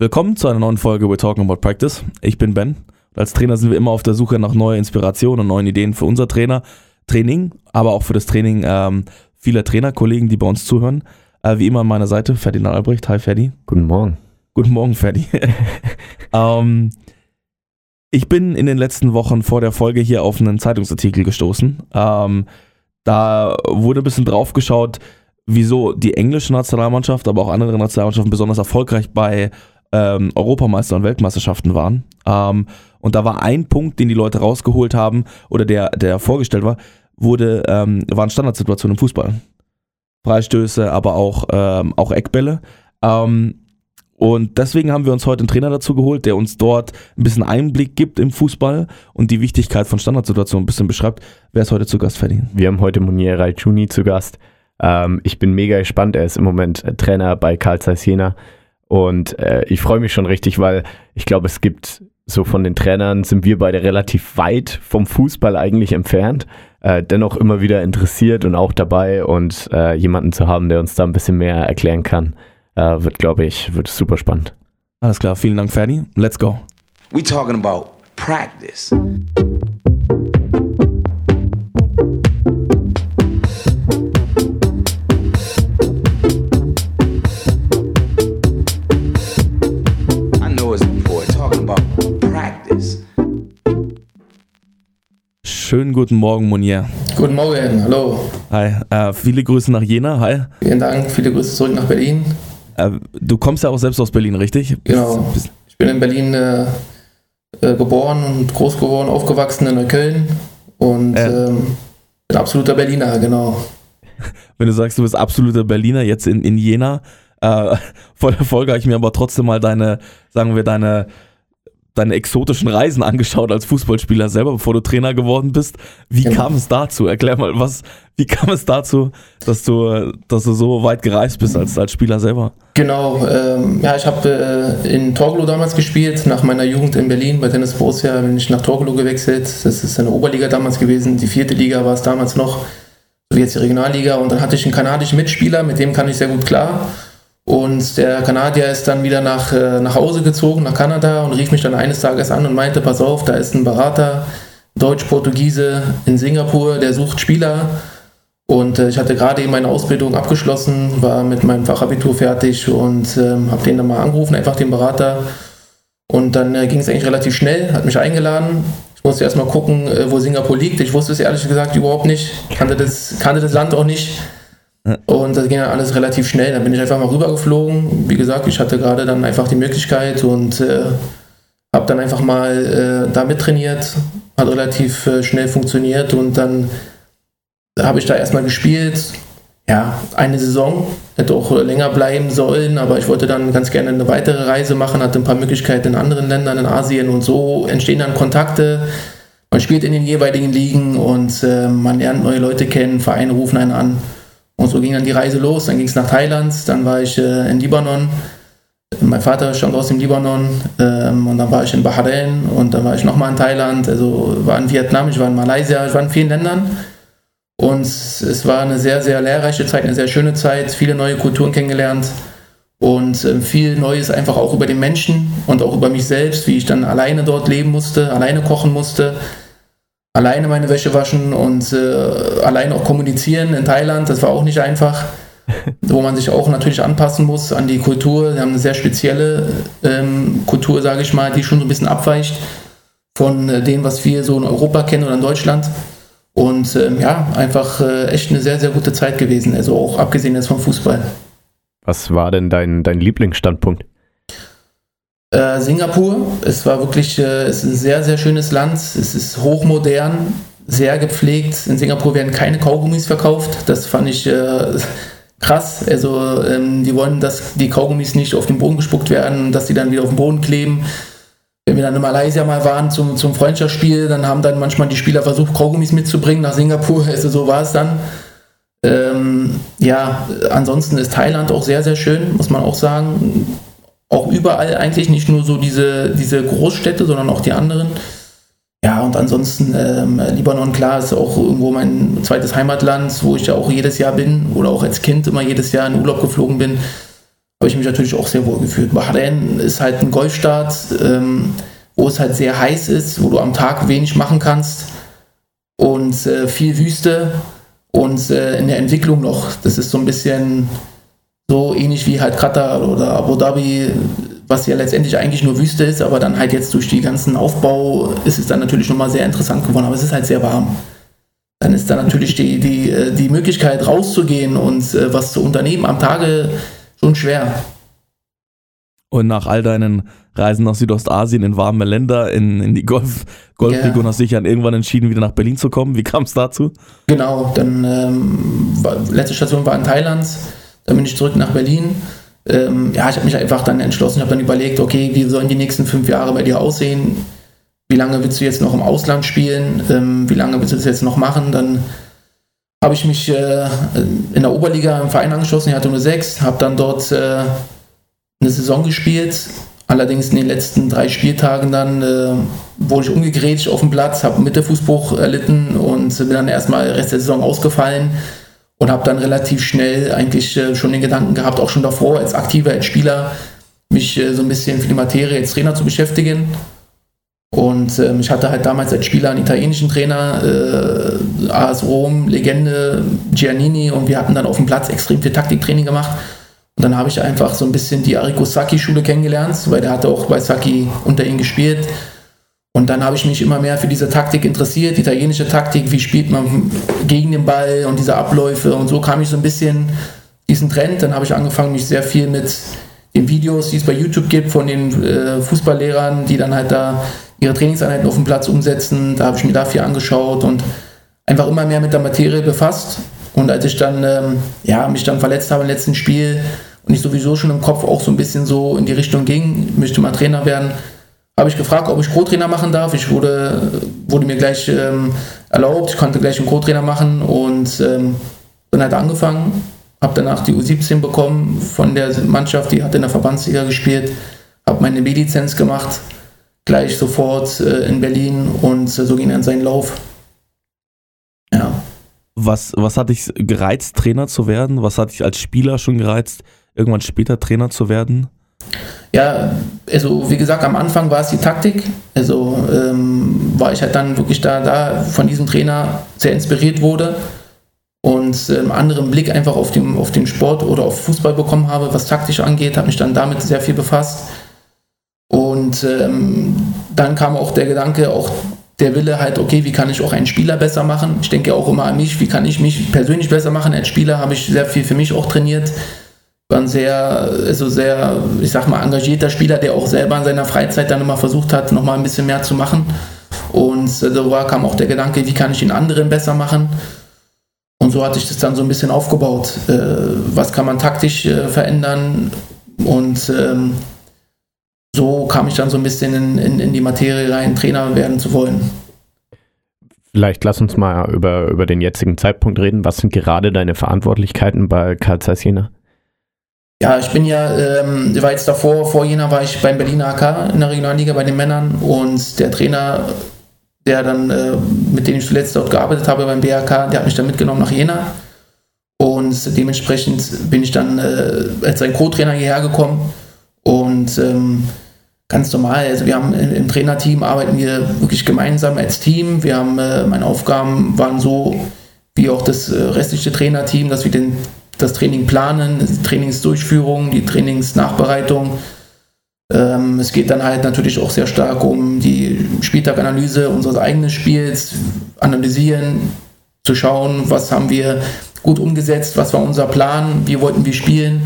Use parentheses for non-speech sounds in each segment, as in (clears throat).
Willkommen zu einer neuen Folge We're Talking About Practice. Ich bin Ben. Als Trainer sind wir immer auf der Suche nach neuer Inspiration und neuen Ideen für unser Trainer, Training, aber auch für das Training ähm, vieler Trainerkollegen, die bei uns zuhören. Äh, wie immer an meiner Seite, Ferdinand Albrecht. Hi Ferdi. Guten Morgen. Guten Morgen, Ferdi. (laughs) ähm, ich bin in den letzten Wochen vor der Folge hier auf einen Zeitungsartikel gestoßen. Ähm, da wurde ein bisschen drauf geschaut, wieso die englische Nationalmannschaft, aber auch andere Nationalmannschaften besonders erfolgreich bei ähm, Europameister und Weltmeisterschaften waren. Ähm, und da war ein Punkt, den die Leute rausgeholt haben oder der, der vorgestellt war, wurde, ähm, waren Standardsituationen im Fußball. Freistöße, aber auch, ähm, auch Eckbälle. Ähm, und deswegen haben wir uns heute einen Trainer dazu geholt, der uns dort ein bisschen Einblick gibt im Fußball und die Wichtigkeit von Standardsituationen ein bisschen beschreibt. Wer ist heute zu Gast, Ferdi? Wir haben heute Munier Raijuni zu Gast. Ähm, ich bin mega gespannt. Er ist im Moment Trainer bei Karl Zeiss Jena. Und äh, ich freue mich schon richtig, weil ich glaube, es gibt so von den Trainern sind wir beide relativ weit vom Fußball eigentlich entfernt. Äh, dennoch immer wieder interessiert und auch dabei und äh, jemanden zu haben, der uns da ein bisschen mehr erklären kann, äh, wird, glaube ich, wird super spannend. Alles klar, vielen Dank, Ferdi. Let's go. We talking about practice. Schönen guten Morgen, Monier. Guten Morgen, hallo. Hi, äh, viele Grüße nach Jena. Hi. Vielen Dank, viele Grüße zurück nach Berlin. Äh, du kommst ja auch selbst aus Berlin, richtig? Genau. Bist- Ich bin in Berlin äh, äh, geboren und groß geworden, aufgewachsen in Neukölln und Äh. ähm, bin absoluter Berliner, genau. (laughs) wenn du sagst, du bist absoluter Berliner, jetzt in, in Jena, äh, (laughs) vor der Folge habe ich mir aber trotzdem mal deine, sagen wir, deine, deine exotischen Reisen angeschaut als Fußballspieler selber, bevor du Trainer geworden bist. Wie Genau. kam es dazu? Erklär mal, was, wie kam es dazu, dass du, dass du so weit gereist bist als, als Spieler selber? Genau, ähm, ja, ich habe äh, in Torgelow damals gespielt. Nach meiner Jugend in Berlin bei Tennis Borussia bin ich nach Torgelow gewechselt. Das ist eine Oberliga damals gewesen. Die vierte Liga war es damals noch, so wie jetzt die Regionalliga. Und dann hatte ich einen kanadischen Mitspieler, mit dem kann ich sehr gut klar. Und der Kanadier ist dann wieder nach, äh, nach Hause gezogen, nach Kanada und rief mich dann eines Tages an und meinte, pass auf, da ist ein Berater, Deutsch-Portugiese in Singapur, der sucht Spieler. Und äh, ich hatte gerade eben meine Ausbildung abgeschlossen, war mit meinem Fachabitur fertig und ähm, habe den dann mal angerufen, einfach den Berater. Und dann äh, ging es eigentlich relativ schnell, hat mich eingeladen. Ich musste erstmal gucken, äh, wo Singapur liegt. Ich wusste es ehrlich gesagt überhaupt nicht, kannte das, kannte das Land auch nicht. Und das ging dann alles relativ schnell. Dann bin ich einfach mal rübergeflogen. Wie gesagt, ich hatte gerade dann einfach die Möglichkeit und äh, habe dann einfach mal äh, da mittrainiert. Hat relativ äh, schnell funktioniert und dann habe ich da erstmal gespielt. Ja, eine Saison. Hätte auch länger bleiben sollen, aber ich wollte dann ganz gerne eine weitere Reise machen, hatte ein paar Möglichkeiten in anderen Ländern, in Asien und so entstehen dann Kontakte. Man spielt in den jeweiligen Ligen und äh, man lernt neue Leute kennen, Vereine rufen einen an. Und so ging dann die Reise los. Dann ging es nach Thailand, dann war ich äh, in Libanon. Mein Vater stammt aus dem Libanon ähm, und dann war ich in Bahrain und dann war ich nochmal in Thailand, also war in Vietnam, ich war in Malaysia, ich war in vielen Ländern. Und es war eine sehr, sehr lehrreiche Zeit, eine sehr schöne Zeit, viele neue Kulturen kennengelernt und ähm, viel Neues einfach auch über den Menschen und auch über mich selbst, wie ich dann alleine dort leben musste, alleine kochen musste, alleine meine Wäsche waschen und äh, alleine auch kommunizieren in Thailand. Das war auch nicht einfach, (laughs) wo man sich auch natürlich anpassen muss an die Kultur. Wir haben eine sehr spezielle ähm, Kultur, sage ich mal, die schon so ein bisschen abweicht von äh, dem, was wir so in Europa kennen oder in Deutschland. Und ähm, ja, einfach äh, echt eine sehr, sehr gute Zeit gewesen. Also auch abgesehen jetzt vom Fußball. Was war denn dein, dein Lieblingsstandpunkt? Äh, Singapur, es war wirklich, äh, es ist ein sehr, sehr schönes Land. Es ist hochmodern, sehr gepflegt. In Singapur werden keine Kaugummis verkauft. Das fand ich äh, (laughs) krass. Also ähm, die wollen, dass die Kaugummis nicht auf den Boden gespuckt werden, dass die dann wieder auf den Boden kleben. Wenn wir dann in Malaysia mal waren zum, zum Freundschaftsspiel, dann haben dann manchmal die Spieler versucht, Kaugummis mitzubringen nach Singapur. (laughs) Also so war es dann. Ähm, ja, ansonsten ist Thailand auch sehr, sehr schön, muss man auch sagen. Auch überall eigentlich, nicht nur so diese, diese Großstädte, sondern auch die anderen. Ja, und ansonsten ähm, Libanon, klar, ist auch irgendwo mein zweites Heimatland, wo ich ja auch jedes Jahr bin oder auch als Kind immer jedes Jahr in Urlaub geflogen bin. habe ich mich natürlich auch sehr wohl gefühlt. Bahrain ist halt ein Golfstaat, ähm, wo es halt sehr heiß ist, wo du am Tag wenig machen kannst und äh, viel Wüste und äh, in der Entwicklung noch. Das ist so ein bisschen so ähnlich wie halt Katar oder Abu Dhabi, was ja letztendlich eigentlich nur Wüste ist, aber dann halt jetzt durch die ganzen Aufbau ist es dann natürlich nochmal sehr interessant geworden, aber es ist halt sehr warm. Dann ist da natürlich die, die, äh, die Möglichkeit rauszugehen und äh, was zu unternehmen am Tage schon schwer. Und nach all deinen Reisen nach Südostasien in warme Länder, in, in die Golf, Golfregion, Ja. hast du dich dann irgendwann entschieden, wieder nach Berlin zu kommen. Wie kam es dazu? Genau, dann ähm, war, letzte Station war in Thailand, dann bin ich zurück nach Berlin. Ähm, ja, ich habe mich einfach dann entschlossen, ich habe dann überlegt, okay, wie sollen die nächsten fünf Jahre bei dir aussehen? Wie lange willst du jetzt noch im Ausland spielen? Ähm, wie lange willst du das jetzt noch machen? Dann habe ich mich äh, in der Oberliga im Verein angeschlossen, ich hatte nur sechs, habe dann dort äh, eine Saison gespielt. Allerdings in den letzten drei Spieltagen dann äh, wurde ich umgegrätscht auf dem Platz, habe Mittelfußbruch erlitten und bin dann erstmal Rest der Saison ausgefallen und habe dann relativ schnell eigentlich äh, schon den Gedanken gehabt, auch schon davor als Aktiver, als Spieler, mich äh, so ein bisschen für die Materie als Trainer zu beschäftigen. Und ähm, ich hatte halt damals als Spieler einen italienischen Trainer, äh, AS Rom, Legende, Giannini und wir hatten dann auf dem Platz extrem viel Taktiktraining gemacht. Und dann habe ich einfach so ein bisschen die Arrigo Sacchi-Schule kennengelernt, weil der hatte auch bei Sacchi unter ihm gespielt. Und dann habe ich mich immer mehr für diese Taktik interessiert, italienische Taktik, wie spielt man gegen den Ball und diese Abläufe. Und so kam ich so ein bisschen diesen Trend. Dann habe ich angefangen, mich sehr viel mit den Videos, die es bei YouTube gibt, von den äh, Fußballlehrern, die dann halt da ihre Trainingseinheiten auf dem Platz umsetzen. Da habe ich mir dafür angeschaut und einfach immer mehr mit der Materie befasst. Und als ich dann ähm, ja, mich dann verletzt habe im letzten Spiel und ich sowieso schon im Kopf auch so ein bisschen so in die Richtung ging, möchte mal Trainer werden, habe ich gefragt, ob ich Co-Trainer machen darf. Ich wurde, wurde mir gleich ähm, erlaubt, ich konnte gleich einen Co-Trainer machen und ähm, dann halt angefangen, habe danach die U17 bekommen von der Mannschaft, die hat in der Verbandsliga gespielt, habe meine B-Lizenz gemacht, gleich sofort äh, in Berlin und äh, so ging dann sein Lauf. Ja. Was, was hat dich gereizt, Trainer zu werden? Was hat dich als Spieler schon gereizt, irgendwann später Trainer zu werden? Ja, also wie gesagt, am Anfang war es die Taktik. Also ähm, war ich halt dann wirklich da, da von diesem Trainer sehr inspiriert wurde und ähm, anderen Blick einfach auf den, auf den Sport oder auf Fußball bekommen habe, was taktisch angeht, habe mich dann damit sehr viel befasst. Und ähm, dann kam auch der Gedanke, auch der Wille halt, okay, wie kann ich auch einen Spieler besser machen? Ich denke auch immer an mich, wie kann ich mich persönlich besser machen? Als Spieler habe ich sehr viel für mich auch trainiert war ein sehr, also sehr, ich sag mal, engagierter Spieler, der auch selber in seiner Freizeit dann immer versucht hat, nochmal ein bisschen mehr zu machen. Und äh, so war, kam auch der Gedanke, wie kann ich den anderen besser machen? Und so hatte ich das dann so ein bisschen aufgebaut. Äh, was kann man taktisch äh, verändern? Und ähm, so kam ich dann so ein bisschen in, in, in die Materie rein, Trainer werden zu wollen. Vielleicht lass uns mal über, über den jetzigen Zeitpunkt reden. Was sind gerade deine Verantwortlichkeiten bei Karl Zeiss Jena? Ja, ich bin ja, ähm, war jetzt davor, vor Jena war ich beim Berliner AK in der Regionalliga bei den Männern und der Trainer, der dann, äh, mit dem ich zuletzt dort gearbeitet habe beim BRK, der hat mich dann mitgenommen nach Jena und dementsprechend bin ich dann äh, als sein Co-Trainer hierher gekommen und ähm, ganz normal, also wir haben im, im Trainerteam arbeiten wir wirklich gemeinsam als Team, wir haben, äh, meine Aufgaben waren so, wie auch das äh, restliche Trainerteam, dass wir den das Training planen, die Trainingsdurchführung, die Trainingsnachbereitung. Ähm, es geht dann halt natürlich auch sehr stark um die Spieltaganalyse unseres eigenen Spiels, analysieren, zu schauen, was haben wir gut umgesetzt, was war unser Plan, wie wollten wir spielen,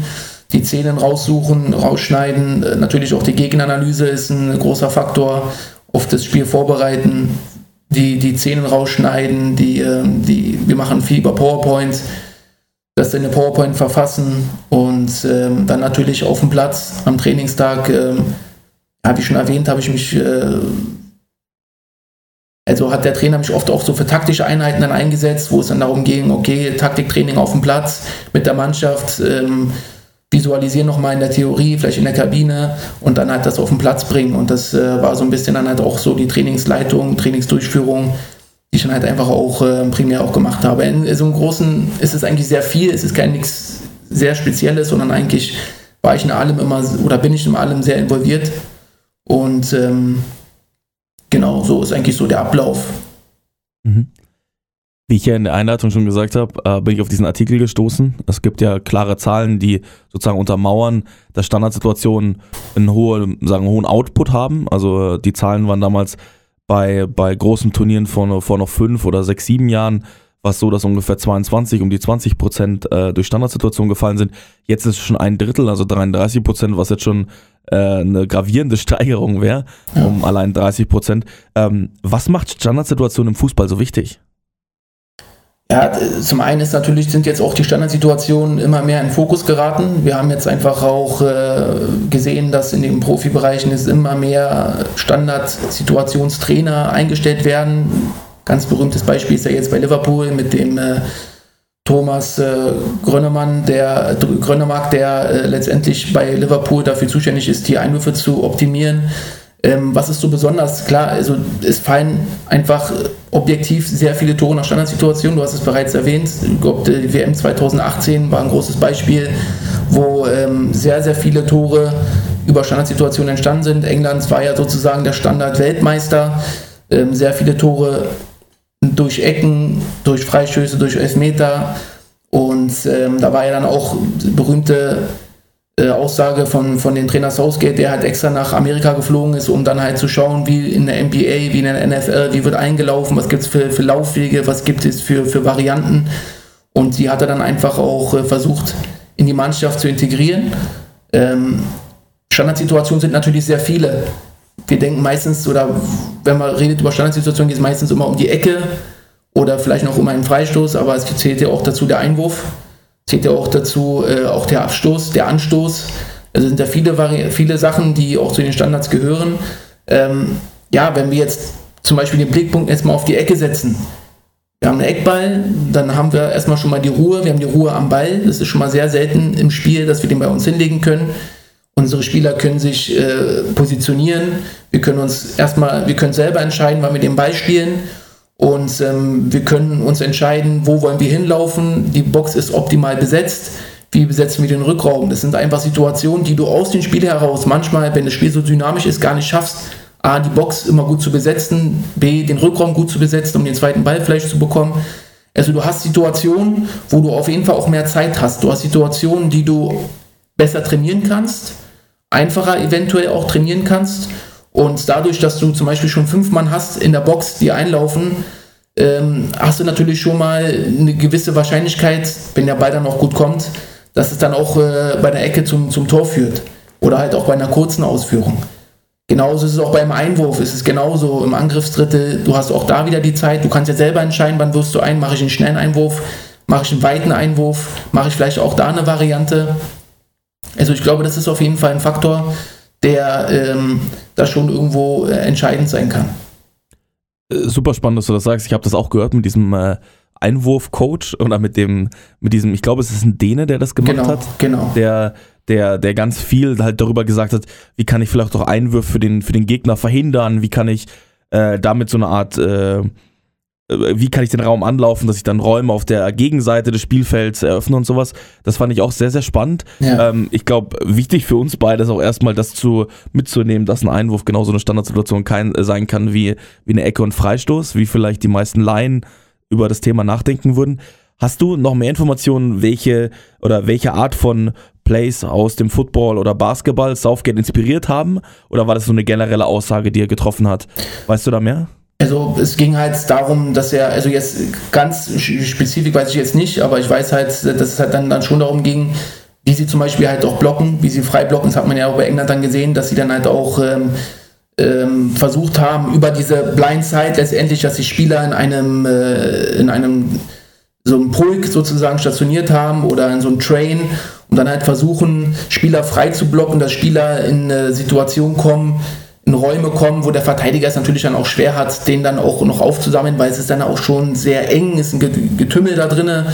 die Szenen raussuchen, rausschneiden. Äh, natürlich auch die Gegneranalyse ist ein großer Faktor, auf das Spiel vorbereiten, die, die Szenen rausschneiden, die, äh, die, wir machen viel über PowerPoints das in eine PowerPoint verfassen und ähm, dann natürlich auf dem Platz am Trainingstag, ähm, habe ich schon erwähnt, habe ich mich, äh, also hat der Trainer mich oft auch so für taktische Einheiten dann eingesetzt, wo es dann darum ging, okay, Taktiktraining auf dem Platz mit der Mannschaft, ähm, visualisieren nochmal in der Theorie, vielleicht in der Kabine und dann halt das auf den Platz bringen. Und das äh, war so ein bisschen dann halt auch so die Trainingsleitung, Trainingsdurchführung, die ich dann halt einfach auch äh, primär auch gemacht habe. In so einem Großen ist es eigentlich sehr viel, es ist kein nichts sehr Spezielles, sondern eigentlich war ich in allem immer oder bin ich in allem sehr involviert. Und ähm, genau, so ist eigentlich so der Ablauf. Mhm. Wie ich ja in der Einleitung schon gesagt habe, äh, bin ich auf diesen Artikel gestoßen. Es gibt ja klare Zahlen, die sozusagen untermauern, dass Standardsituationen einen hohen, sagen, hohen Output haben. Also die Zahlen waren damals bei, bei großen Turnieren vor, vor noch fünf oder sechs, sieben Jahren war es so, dass ungefähr 22, um die 20 Prozent äh, durch Standardsituationen gefallen sind. Jetzt ist es schon ein Drittel, also 33 Prozent, was jetzt schon äh, eine gravierende (laughs) Steigerung wäre, ja. um allein 30 Prozent. Ähm, was macht Standardsituationen im Fußball so wichtig? Ja, zum einen ist natürlich, sind jetzt auch die Standardsituationen immer mehr in Fokus geraten. Wir haben jetzt einfach auch äh, gesehen, dass in den Profibereichen es immer mehr Standardsituationstrainer eingestellt werden Ganz berühmtes Beispiel ist ja jetzt bei Liverpool mit dem äh, Thomas äh, Grönemann, der Grönemark, der äh, letztendlich bei Liverpool dafür zuständig ist, die Einwürfe zu optimieren. Ähm, was ist so besonders? Klar, also es fallen einfach objektiv sehr viele Tore nach Standardsituationen. Du hast es bereits erwähnt. Ich glaube, die WM 2018 war ein großes Beispiel, wo ähm, sehr, sehr viele Tore über Standardsituationen entstanden sind. England war ja sozusagen der Standard-Weltmeister. Ähm, sehr viele Tore durch Ecken, durch Freistöße, durch Elfmeter. Und ähm, da war ja dann auch berühmte äh, Aussage von, von dem Trainer Southgate, der halt extra nach Amerika geflogen ist, um dann halt zu schauen, wie in der NBA, wie in der NFL, wie wird eingelaufen, was gibt es für, für Laufwege, was gibt es für, für Varianten. Und die hat er dann einfach auch äh, versucht, in die Mannschaft zu integrieren. Ähm, Standardsituationen sind natürlich sehr viele wir denken meistens, oder wenn man redet über Standardsituationen, geht es meistens immer um die Ecke oder vielleicht noch um einen Freistoß, aber es zählt ja auch dazu der Einwurf, zählt ja auch dazu äh, auch der Abstoß, der Anstoß. Also sind ja viele, viele Sachen, die auch zu den Standards gehören. Ähm, ja, wenn wir jetzt zum Beispiel den Blickpunkt jetzt mal auf die Ecke setzen, wir haben einen Eckball, dann haben wir erstmal schon mal die Ruhe, wir haben die Ruhe am Ball. Das ist schon mal sehr selten im Spiel, dass wir den bei uns hinlegen können. Unsere Spieler können sich äh, positionieren. Wir können uns erstmal, wir können selber entscheiden, wann wir den Ball spielen. Und ähm, wir können uns entscheiden, wo wollen wir hinlaufen. Die Box ist optimal besetzt. Wie besetzen wir den Rückraum? Das sind einfach Situationen, die du aus dem Spiel heraus manchmal, wenn das Spiel so dynamisch ist, gar nicht schaffst. A, die Box immer gut zu besetzen. B, den Rückraum gut zu besetzen, um den zweiten Ball vielleicht zu bekommen. Also du hast Situationen, wo du auf jeden Fall auch mehr Zeit hast. Du hast Situationen, die du besser trainieren kannst einfacher eventuell auch trainieren kannst. Und dadurch, dass du zum Beispiel schon fünf Mann hast in der Box, die einlaufen, ähm, hast du natürlich schon mal eine gewisse Wahrscheinlichkeit, wenn der Ball dann auch gut kommt, dass es dann auch äh, bei der Ecke zum, zum Tor führt. Oder halt auch bei einer kurzen Ausführung. Genauso ist es auch beim Einwurf, ist es genauso im Angriffsdrittel. Du hast auch da wieder die Zeit, du kannst ja selber entscheiden, wann wirst du ein, mache ich einen schnellen Einwurf, mache ich einen weiten Einwurf, mache ich vielleicht auch da eine Variante. Also ich glaube, das ist auf jeden Fall ein Faktor, der ähm, da schon irgendwo äh, entscheidend sein kann. Äh, super spannend, dass du das sagst. Ich habe das auch gehört mit diesem äh, Einwurfcoach oder mit dem, mit diesem, ich glaube, es ist ein Däne, der das gemacht genau, hat. Genau. Der, der, der ganz viel halt darüber gesagt hat, wie kann ich vielleicht auch Einwürfe für den, für den Gegner verhindern, wie kann ich äh, damit so eine Art äh, äh, wie kann ich den Raum anlaufen, dass ich dann Räume auf der Gegenseite des Spielfelds eröffne und sowas. Das fand ich auch sehr, sehr spannend. Ja. Ähm, ich glaube, wichtig für uns beide ist auch erstmal das zu mitzunehmen, dass ein Einwurf genauso eine Standardsituation kein, äh, sein kann wie, wie eine Ecke und Freistoß, wie vielleicht die meisten Laien über das Thema nachdenken würden. Hast du noch mehr Informationen, welche oder welche Art von Plays aus dem Football oder Basketball Southgate inspiriert haben? Oder war das so eine generelle Aussage, die er getroffen hat? Weißt du da mehr? Also es ging halt darum, dass er, also jetzt ganz spezifisch weiß ich jetzt nicht, aber ich weiß halt, dass es halt dann, dann schon darum ging, wie sie zum Beispiel halt auch blocken, wie sie frei blocken. Das hat man ja auch bei England dann gesehen, dass sie dann halt auch ähm, ähm, versucht haben, über diese Blindside letztendlich, dass die Spieler in einem, äh, in einem so einem Pulk sozusagen stationiert haben oder in so einem Train und dann halt versuchen, Spieler frei zu blocken, dass Spieler in eine Situation kommen, in Räume kommen, wo der Verteidiger es natürlich dann auch schwer hat, den dann auch noch aufzusammeln, weil es ist dann auch schon sehr eng, ist ein Getümmel da drinne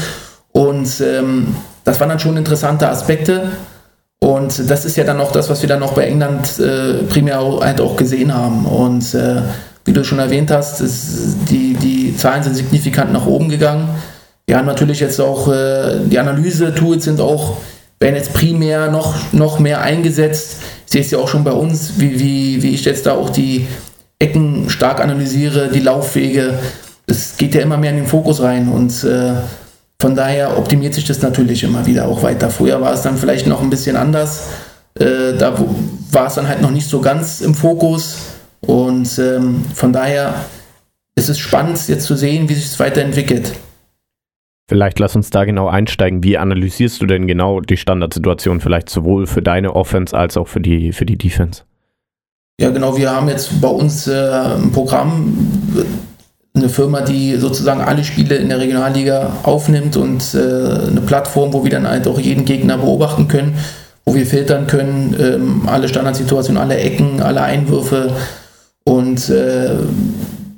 und ähm, das waren dann schon interessante Aspekte und das ist ja dann auch das, was wir dann noch bei England äh, primär halt auch gesehen haben und äh, wie du schon erwähnt hast, ist, die, die Zahlen sind signifikant nach oben gegangen. Wir haben natürlich jetzt auch, äh, die Analyse-Tools sind auch werden jetzt primär noch, noch mehr eingesetzt. Sehe es ja auch schon bei uns, wie, wie, wie ich jetzt da auch die Ecken stark analysiere, die Laufwege. Es geht ja immer mehr in den Fokus rein und äh, von daher optimiert sich das natürlich immer wieder auch weiter. Früher war es dann vielleicht noch ein bisschen anders. Äh, da war es dann halt noch nicht so ganz im Fokus und ähm, von daher ist es spannend jetzt zu sehen, wie sich es weiterentwickelt. Vielleicht lass uns da genau einsteigen. Wie analysierst du denn genau die Standardsituation vielleicht sowohl für deine Offense als auch für die, für die Defense? Ja, genau. Wir haben jetzt bei uns äh, ein Programm, eine Firma, die sozusagen alle Spiele in der Regionalliga aufnimmt und äh, eine Plattform, wo wir dann halt auch jeden Gegner beobachten können, wo wir filtern können, ähm, alle Standardsituationen, alle Ecken, alle Einwürfe und äh,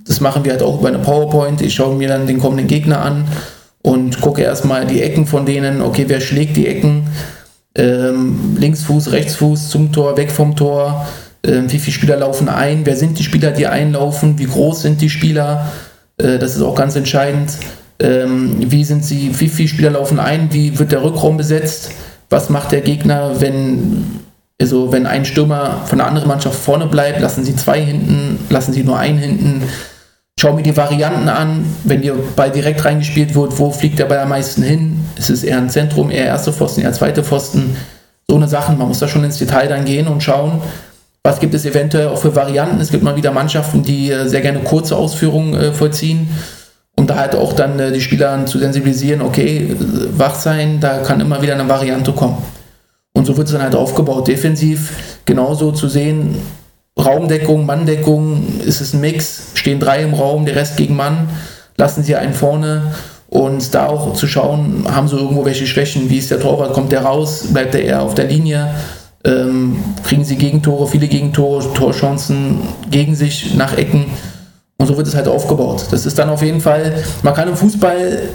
das machen wir halt auch über eine PowerPoint. Ich schaue mir dann den kommenden Gegner an und gucke erstmal die Ecken von denen, okay, wer schlägt die Ecken, ähm, Linksfuß, Rechtsfuß zum Tor, weg vom Tor, ähm, wie viele Spieler laufen ein, wer sind die Spieler, die einlaufen, wie groß sind die Spieler, äh, das ist auch ganz entscheidend, ähm, wie sind sie, wie viele Spieler laufen ein, wie wird der Rückraum besetzt, was macht der Gegner, wenn also wenn ein Stürmer von der anderen Mannschaft vorne bleibt, lassen sie zwei hinten, lassen sie nur einen hinten, Schau mir die Varianten an, wenn der Ball direkt reingespielt wird, wo fliegt der Ball am meisten hin? Ist es eher ein Zentrum, eher erste Pfosten, eher zweite Pfosten? So eine Sachen, man muss da schon ins Detail dann gehen und schauen, was gibt es eventuell auch für Varianten. Es gibt mal wieder Mannschaften, die äh, sehr gerne kurze Ausführungen äh, vollziehen, um da halt auch dann äh, die Spieler zu sensibilisieren, okay, wach sein, da kann immer wieder eine Variante kommen. Und so wird es dann halt aufgebaut. Defensiv genauso zu sehen, Raumdeckung, Manndeckung, ist es ein Mix, stehen drei im Raum, der Rest gegen Mann, lassen sie einen vorne. Und da auch zu schauen, haben sie irgendwo welche Schwächen, wie ist der Torwart, kommt der raus, bleibt er eher auf der Linie, ähm, kriegen sie Gegentore, viele Gegentore, Torchancen gegen sich nach Ecken? Und so wird es halt aufgebaut. Das ist dann auf jeden Fall, man kann im Fußball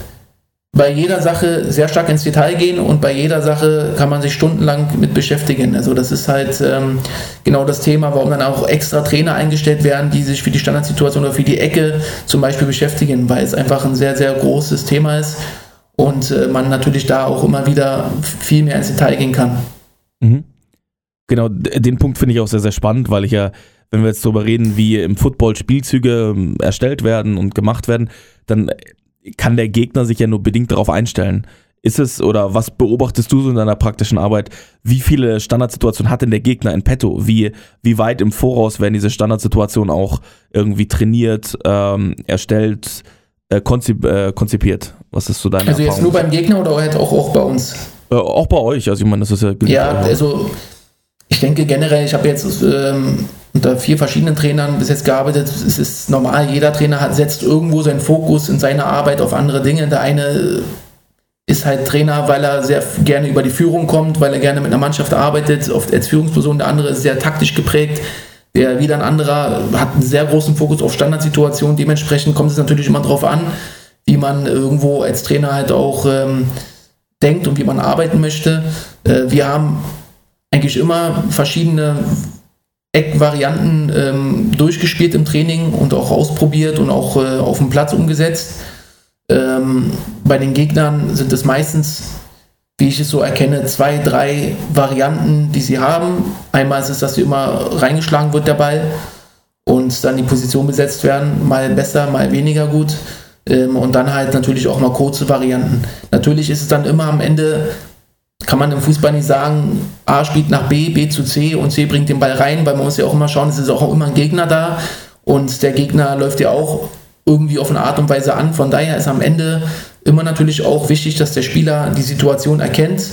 bei jeder Sache sehr stark ins Detail gehen und bei jeder Sache kann man sich stundenlang mit beschäftigen. Also das ist halt ähm, genau das Thema, warum dann auch extra Trainer eingestellt werden, die sich für die Standardsituation oder für die Ecke zum Beispiel beschäftigen, weil es einfach ein sehr, sehr großes Thema ist und äh, man natürlich da auch immer wieder viel mehr ins Detail gehen kann. Mhm. Genau, den Punkt finde ich auch sehr, sehr spannend, weil ich ja, wenn wir jetzt darüber reden, wie im Football Spielzüge ähm, erstellt werden und gemacht werden, dann kann der Gegner sich ja nur bedingt darauf einstellen. Ist es oder was beobachtest du so in deiner praktischen Arbeit? Wie viele Standardsituationen hat denn der Gegner in petto? Wie, wie weit im Voraus werden diese Standardsituationen auch irgendwie trainiert, ähm, erstellt, äh, konzip äh, konzipiert? Was ist so deine Also jetzt nur beim Gegner oder halt auch, auch bei uns? Äh, auch bei euch, also ich meine, das ist ja Ja, also ich denke generell, ich habe jetzt ähm, unter vier verschiedenen Trainern bis jetzt gearbeitet. Es ist normal, jeder Trainer hat, setzt irgendwo seinen Fokus in seiner Arbeit auf andere Dinge. Der eine ist halt Trainer, weil er sehr gerne über die Führung kommt, weil er gerne mit einer Mannschaft arbeitet, oft als Führungsperson. Der andere ist sehr taktisch geprägt. Der wieder ein anderer hat einen sehr großen Fokus auf Standardsituationen. Dementsprechend kommt es natürlich immer darauf an, wie man irgendwo als Trainer halt auch ähm, denkt und wie man arbeiten möchte. Äh, wir haben eigentlich immer verschiedene Eckvarianten ähm, durchgespielt im Training und auch ausprobiert und auch äh, auf dem Platz umgesetzt. Ähm, bei den Gegnern sind es meistens, wie ich es so erkenne, zwei, drei Varianten, die sie haben. Einmal ist es, dass sie immer reingeschlagen wird, der Ball, und dann die Position besetzt werden, mal besser, mal weniger gut. Ähm, und dann halt natürlich auch mal kurze Varianten. Natürlich ist es dann immer am Ende kann man im Fußball nicht sagen, A spielt nach B, B zu C und C bringt den Ball rein, weil man muss ja auch immer schauen, es ist auch immer ein Gegner da und der Gegner läuft ja auch irgendwie auf eine Art und Weise an. Von daher ist am Ende immer natürlich auch wichtig, dass der Spieler die Situation erkennt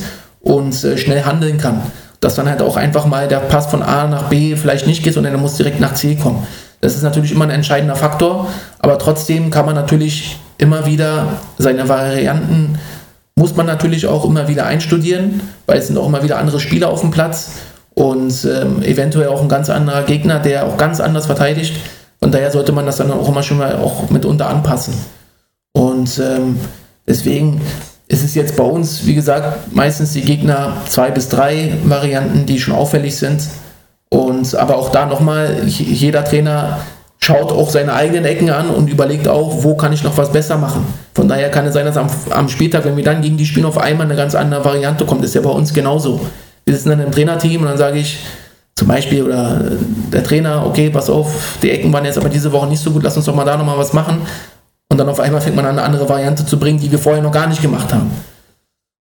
und äh, schnell handeln kann. Dass dann halt auch einfach mal der Pass von A nach B vielleicht nicht geht, sondern er muss direkt nach C kommen. Das ist natürlich immer ein entscheidender Faktor, aber trotzdem kann man natürlich immer wieder seine Varianten muss man natürlich auch immer wieder einstudieren, weil es sind auch immer wieder andere Spieler auf dem Platz und ähm, eventuell auch ein ganz anderer Gegner, der auch ganz anders verteidigt. Von daher sollte man das dann auch immer schon mal auch mitunter anpassen. Und ähm, deswegen ist es jetzt bei uns, wie gesagt, meistens die Gegner zwei bis drei Varianten, die schon auffällig sind. Und aber auch da nochmal, jeder Trainer schaut auch seine eigenen Ecken an und überlegt auch, wo kann ich noch was besser machen. Von daher kann es sein, dass am, am Spieltag, wenn wir dann gegen die spielen, auf einmal eine ganz andere Variante kommt. Das ist ja bei uns genauso. Wir sitzen dann im Trainerteam und dann sage ich zum Beispiel, oder der Trainer, okay, pass auf, die Ecken waren jetzt aber diese Woche nicht so gut, lass uns doch mal da nochmal was machen. Und dann auf einmal fängt man an, eine andere Variante zu bringen, die wir vorher noch gar nicht gemacht haben.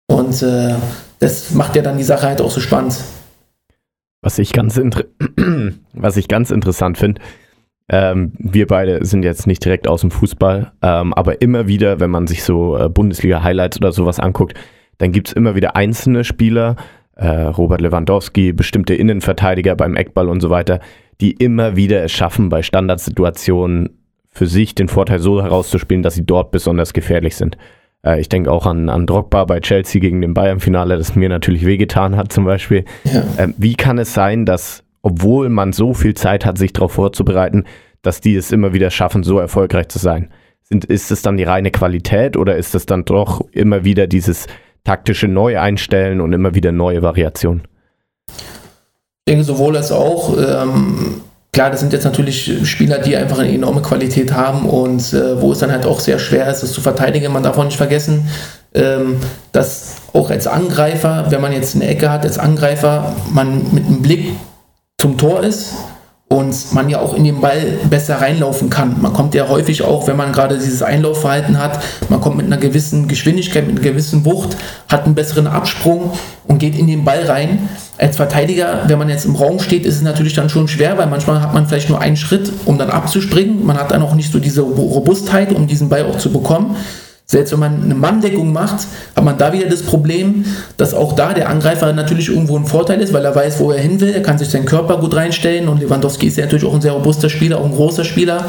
Und äh, das macht ja dann die Sache halt auch so spannend. Was ich ganz, (clears throat) was ich ganz interessant finde, ähm, wir beide sind jetzt nicht direkt aus dem Fußball, ähm, aber immer wieder, wenn man sich so äh, Bundesliga-Highlights oder sowas anguckt, dann gibt es immer wieder einzelne Spieler, äh, Robert Lewandowski, bestimmte Innenverteidiger beim Eckball und so weiter, die immer wieder es schaffen, bei Standardsituationen für sich den Vorteil so herauszuspielen, dass sie dort besonders gefährlich sind. Äh, ich denke auch an, an Drogba bei Chelsea gegen den Bayern-Finale, das mir natürlich wehgetan hat zum Beispiel. Ja. Äh, wie kann es sein, dass obwohl man so viel Zeit hat, sich darauf vorzubereiten, dass die es immer wieder schaffen, so erfolgreich zu sein. Sind, ist es dann die reine Qualität oder ist es dann doch immer wieder dieses taktische Neueinstellen und immer wieder neue Variationen? Ich denke sowohl als auch. Ähm, klar, das sind jetzt natürlich Spieler, die einfach eine enorme Qualität haben und äh, wo es dann halt auch sehr schwer ist, das zu verteidigen. Man darf auch nicht vergessen, ähm, dass auch als Angreifer, wenn man jetzt eine Ecke hat, als Angreifer, man mit einem Blick zum Tor ist und man ja auch in den Ball besser reinlaufen kann. Man kommt ja häufig auch, wenn man gerade dieses Einlaufverhalten hat, man kommt mit einer gewissen Geschwindigkeit, mit einer gewissen Wucht, hat einen besseren Absprung und geht in den Ball rein. Als Verteidiger, wenn man jetzt im Raum steht, ist es natürlich dann schon schwer, weil manchmal hat man vielleicht nur einen Schritt, um dann abzuspringen. Man hat dann auch nicht so diese Robustheit, um diesen Ball auch zu bekommen. Selbst wenn man eine Manndeckung macht, hat man da wieder das Problem, dass auch da der Angreifer natürlich irgendwo ein Vorteil ist, weil er weiß, wo er hin will. Er kann sich seinen Körper gut reinstellen und Lewandowski ist ja natürlich auch ein sehr robuster Spieler, auch ein großer Spieler.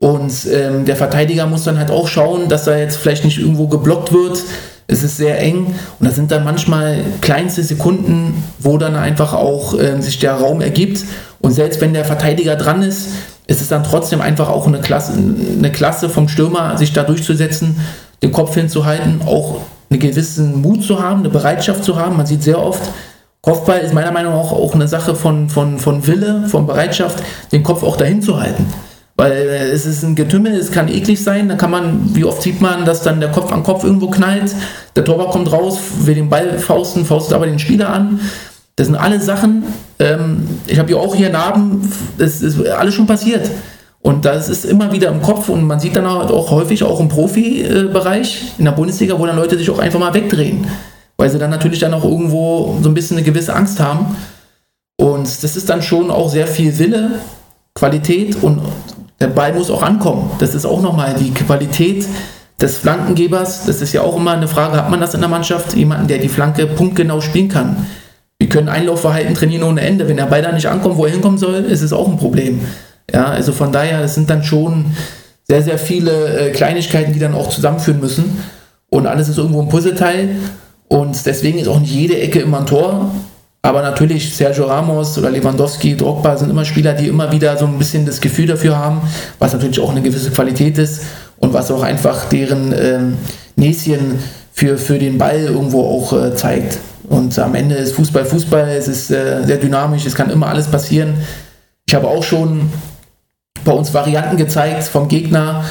Und ähm, der Verteidiger muss dann halt auch schauen, dass er jetzt vielleicht nicht irgendwo geblockt wird. Es ist sehr eng und da sind dann manchmal kleinste Sekunden, wo dann einfach auch ähm, sich der Raum ergibt. Und selbst wenn der Verteidiger dran ist, ist es dann trotzdem einfach auch eine Klasse, eine Klasse vom Stürmer, sich da durchzusetzen, den Kopf hinzuhalten, auch einen gewissen Mut zu haben, eine Bereitschaft zu haben. Man sieht sehr oft, Kopfball ist meiner Meinung nach auch eine Sache von, von, von Wille, von Bereitschaft, den Kopf auch dahin zu halten. Weil äh, es ist ein Getümmel, es kann eklig sein, da kann man, wie oft sieht man, dass dann der Kopf an Kopf irgendwo knallt, der Torwart kommt raus, will den Ball fausten, faustet aber den Spieler an. Das sind alle Sachen, ähm, ich habe ja auch hier Narben, das ist alles schon passiert. Und das ist immer wieder im Kopf und man sieht dann auch häufig auch im Profibereich in der Bundesliga, wo dann Leute sich auch einfach mal wegdrehen, weil sie dann natürlich dann auch irgendwo so ein bisschen eine gewisse Angst haben. Und das ist dann schon auch sehr viel Wille, Qualität und der Ball muss auch ankommen. Das ist auch nochmal die Qualität des Flankengebers. Das ist ja auch immer eine Frage, hat man das in der Mannschaft? Jemanden, der die Flanke punktgenau spielen kann. Wir können Einlaufverhalten trainieren ohne Ende. Wenn der Ball da nicht ankommt, wo er hinkommen soll, ist es auch ein Problem. Ja, also von daher, es sind dann schon sehr, sehr viele äh, Kleinigkeiten, die dann auch zusammenführen müssen. Und alles ist irgendwo ein Puzzleteil. Und deswegen ist auch nicht jede Ecke immer ein Tor. Aber natürlich, Sergio Ramos oder Lewandowski, Drogba sind immer Spieler, die immer wieder so ein bisschen das Gefühl dafür haben, was natürlich auch eine gewisse Qualität ist und was auch einfach deren ähm, Näschen für, für den Ball irgendwo auch äh, zeigt. Und am Ende ist Fußball Fußball, es ist äh, sehr dynamisch, es kann immer alles passieren. Ich habe auch schon bei uns Varianten gezeigt vom Gegner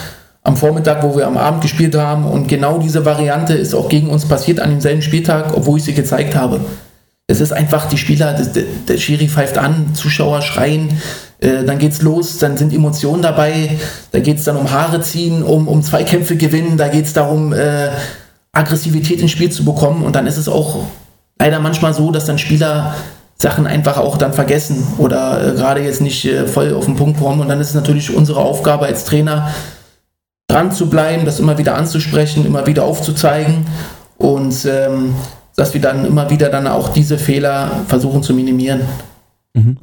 am Vormittag, wo wir am Abend gespielt haben. Und genau diese Variante ist auch gegen uns passiert an demselben Spieltag, obwohl ich sie gezeigt habe. Es ist einfach, die Spieler, der, der Schiri pfeift an, Zuschauer schreien, äh, dann geht's los, dann sind Emotionen dabei, da geht es dann um Haare ziehen, um, um Zweikämpfe gewinnen, da geht es darum, äh, Aggressivität ins Spiel zu bekommen und dann ist es auch leider manchmal so, dass dann Spieler Sachen einfach auch dann vergessen oder äh, gerade jetzt nicht äh, voll auf den Punkt kommen. Und dann ist es natürlich unsere Aufgabe als Trainer, dran zu bleiben, das immer wieder anzusprechen, immer wieder aufzuzeigen und ähm, dass wir dann immer wieder dann auch diese Fehler versuchen zu minimieren. Mhm.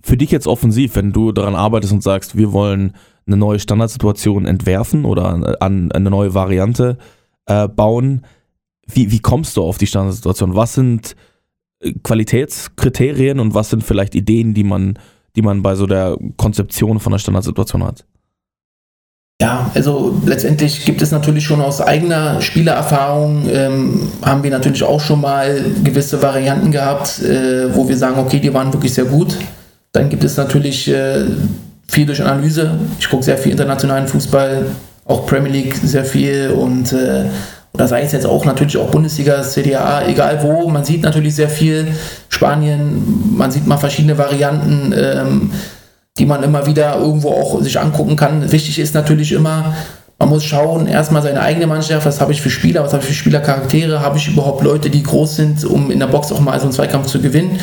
Für dich jetzt offensiv, wenn du daran arbeitest und sagst, wir wollen eine neue Standardsituation entwerfen oder an eine neue Variante äh, bauen, wie, wie kommst du auf die Standardsituation? Was sind äh, Qualitätskriterien und was sind vielleicht Ideen, die man, die man bei so der Konzeption von der Standardsituation hat? Ja, also letztendlich gibt es natürlich schon aus eigener Spielererfahrung, ähm, haben wir natürlich auch schon mal gewisse Varianten gehabt, äh, wo wir sagen, okay, die waren wirklich sehr gut. Dann gibt es natürlich äh, viel durch Analyse. Ich gucke sehr viel internationalen Fußball, auch Premier League sehr viel und äh, oder sei es jetzt auch natürlich auch Bundesliga, CDA, egal wo, man sieht natürlich sehr viel. Spanien, man sieht mal verschiedene Varianten, ähm, die man immer wieder irgendwo auch sich angucken kann. Wichtig ist natürlich immer, man muss schauen, erstmal seine eigene Mannschaft, was habe ich für Spieler, was habe ich für Spielercharaktere, habe ich überhaupt Leute, die groß sind, um in der Box auch mal so einen Zweikampf zu gewinnen.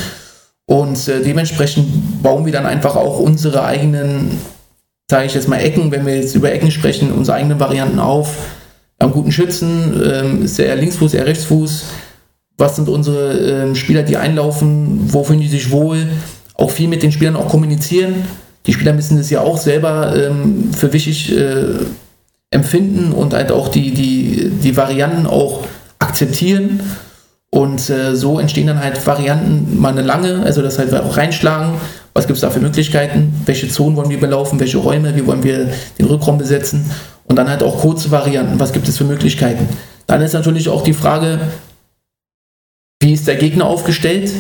Und äh, dementsprechend bauen wir dann einfach auch unsere eigenen, sage ich jetzt mal, Ecken, wenn wir jetzt über Ecken sprechen, unsere eigenen Varianten auf haben guten Schützen, ähm, ist er Linksfuß, eher Rechtsfuß. Was sind unsere ähm, Spieler, die einlaufen? Wo fühlen die sich wohl? Auch viel mit den Spielern auch kommunizieren. Die Spieler müssen das ja auch selber ähm, für wichtig äh, empfinden und halt auch die, die, die Varianten auch akzeptieren. Und äh, so entstehen dann halt Varianten, mal eine lange, also das halt auch reinschlagen. Was gibt es da für Möglichkeiten? Welche Zonen wollen wir belaufen? Welche Räume? Wie wollen wir den Rückraum besetzen? Und dann halt auch kurze Varianten. Was gibt es für Möglichkeiten? Dann ist natürlich auch die Frage, wie ist der Gegner aufgestellt?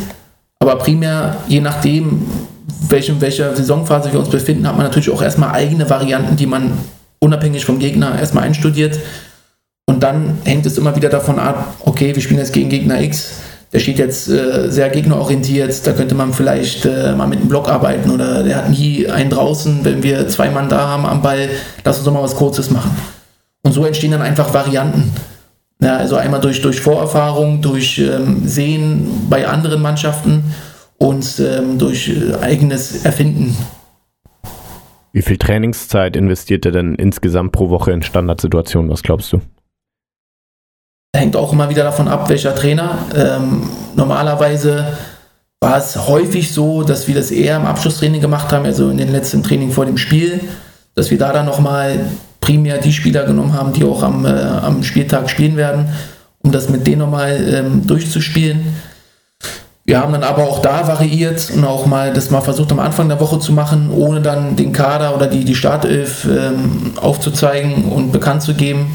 Aber primär, je nachdem, welche, welcher Saisonphase wir uns befinden, hat man natürlich auch erstmal eigene Varianten, die man unabhängig vom Gegner erstmal einstudiert. Und dann hängt es immer wieder davon ab, okay, wir spielen jetzt gegen Gegner X, der steht jetzt äh, sehr gegnerorientiert, da könnte man vielleicht äh, mal mit einem Block arbeiten oder der hat nie einen draußen, wenn wir zwei Mann da haben am Ball, lass uns doch mal was Kurzes machen. Und so entstehen dann einfach Varianten. Ja, also einmal durch, durch Vorerfahrung, durch ähm, Sehen bei anderen Mannschaften und ähm, durch äh, eigenes Erfinden. Wie viel Trainingszeit investiert er denn insgesamt pro Woche in Standardsituationen? Was glaubst du? hängt auch immer wieder davon ab, welcher Trainer. Ähm, normalerweise war es häufig so, dass wir das eher im Abschlusstraining gemacht haben, also in den letzten Training vor dem Spiel, dass wir da dann nochmal primär die Spieler genommen haben, die auch am, äh, am Spieltag spielen werden, um das mit denen nochmal ähm, durchzuspielen. Wir haben dann aber auch da variiert und auch mal das mal versucht am Anfang der Woche zu machen, ohne dann den Kader oder die, die Startelf ähm, aufzuzeigen und bekannt zu geben.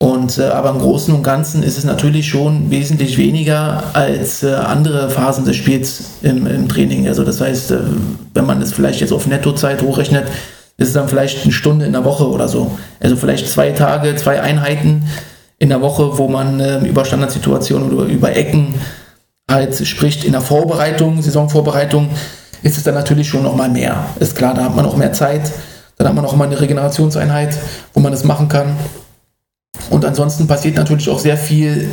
Und, äh, aber im Großen und Ganzen ist es natürlich schon wesentlich weniger als äh, andere Phasen des Spiels im, im Training. Also das heißt, äh, wenn man es vielleicht jetzt auf Nettozeit hochrechnet, ist es dann vielleicht eine Stunde in der Woche oder so. Also vielleicht zwei Tage, zwei Einheiten in der Woche, wo man äh, über Standardsituationen oder über Ecken spricht. In der Vorbereitung, Saisonvorbereitung, ist es dann natürlich schon nochmal mehr. Ist klar, da hat man auch mehr Zeit. Dann hat man auch mal eine Regenerationseinheit, wo man das machen kann. Und ansonsten passiert natürlich auch sehr viel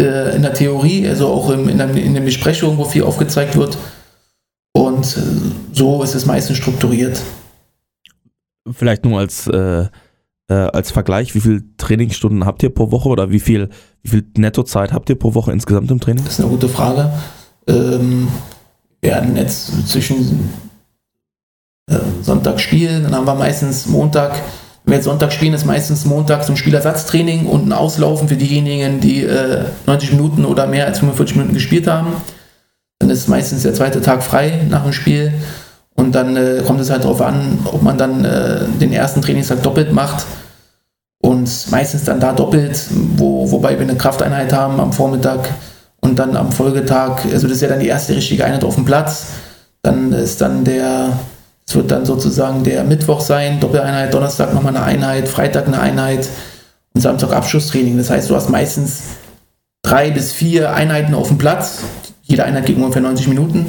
äh, in der Theorie, also auch im, in, der, in den Besprechungen, wo viel aufgezeigt wird. Und äh, so ist es meistens strukturiert. Vielleicht nur als, äh, äh, als Vergleich, wie viele Trainingsstunden habt ihr pro Woche oder wie viel, wie viel Nettozeit habt ihr pro Woche insgesamt im Training? Das ist eine gute Frage. Ähm, wir hatten jetzt zwischen äh, Sonntag spielen, dann haben wir meistens Montag wenn wir jetzt Sonntag spielen, ist meistens Montag ein Spielersatztraining und ein Auslaufen für diejenigen, die äh, 90 Minuten oder mehr als 45 Minuten gespielt haben. Dann ist meistens der zweite Tag frei nach dem Spiel. Und dann äh, kommt es halt darauf an, ob man dann äh, den ersten Trainingstag doppelt macht. Und meistens dann da doppelt, wo, wobei wir eine Krafteinheit haben am Vormittag und dann am Folgetag, also das ist ja dann die erste richtige Einheit auf dem Platz. Dann ist dann der es wird dann sozusagen der Mittwoch sein, Doppeleinheit, Donnerstag nochmal eine Einheit, Freitag eine Einheit und Samstag Abschlusstraining. Das heißt, du hast meistens drei bis vier Einheiten auf dem Platz. Jede Einheit geht ungefähr 90 Minuten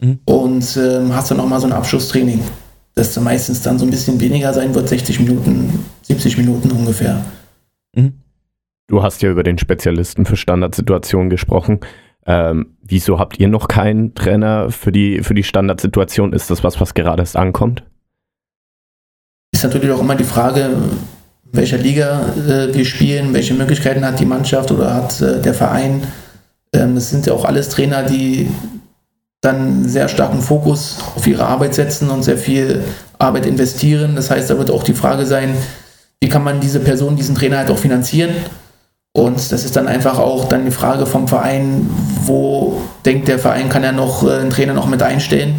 mhm. und ähm, hast dann nochmal so ein Abschlusstraining. Das dann meistens dann so ein bisschen weniger sein wird, 60 Minuten, 70 Minuten ungefähr. Mhm. Du hast ja über den Spezialisten für Standardsituationen gesprochen. Ähm, wieso habt ihr noch keinen Trainer für die, für die Standardsituation? Ist das was, was gerade erst ankommt? Ist natürlich auch immer die Frage, welcher Liga äh, wir spielen, welche Möglichkeiten hat die Mannschaft oder hat äh, der Verein. Ähm, das sind ja auch alles Trainer, die dann sehr starken Fokus auf ihre Arbeit setzen und sehr viel Arbeit investieren. Das heißt, da wird auch die Frage sein, wie kann man diese Person, diesen Trainer halt auch finanzieren? Und das ist dann einfach auch dann die Frage vom Verein, wo denkt der Verein, kann er noch äh, einen Trainer noch mit einstellen?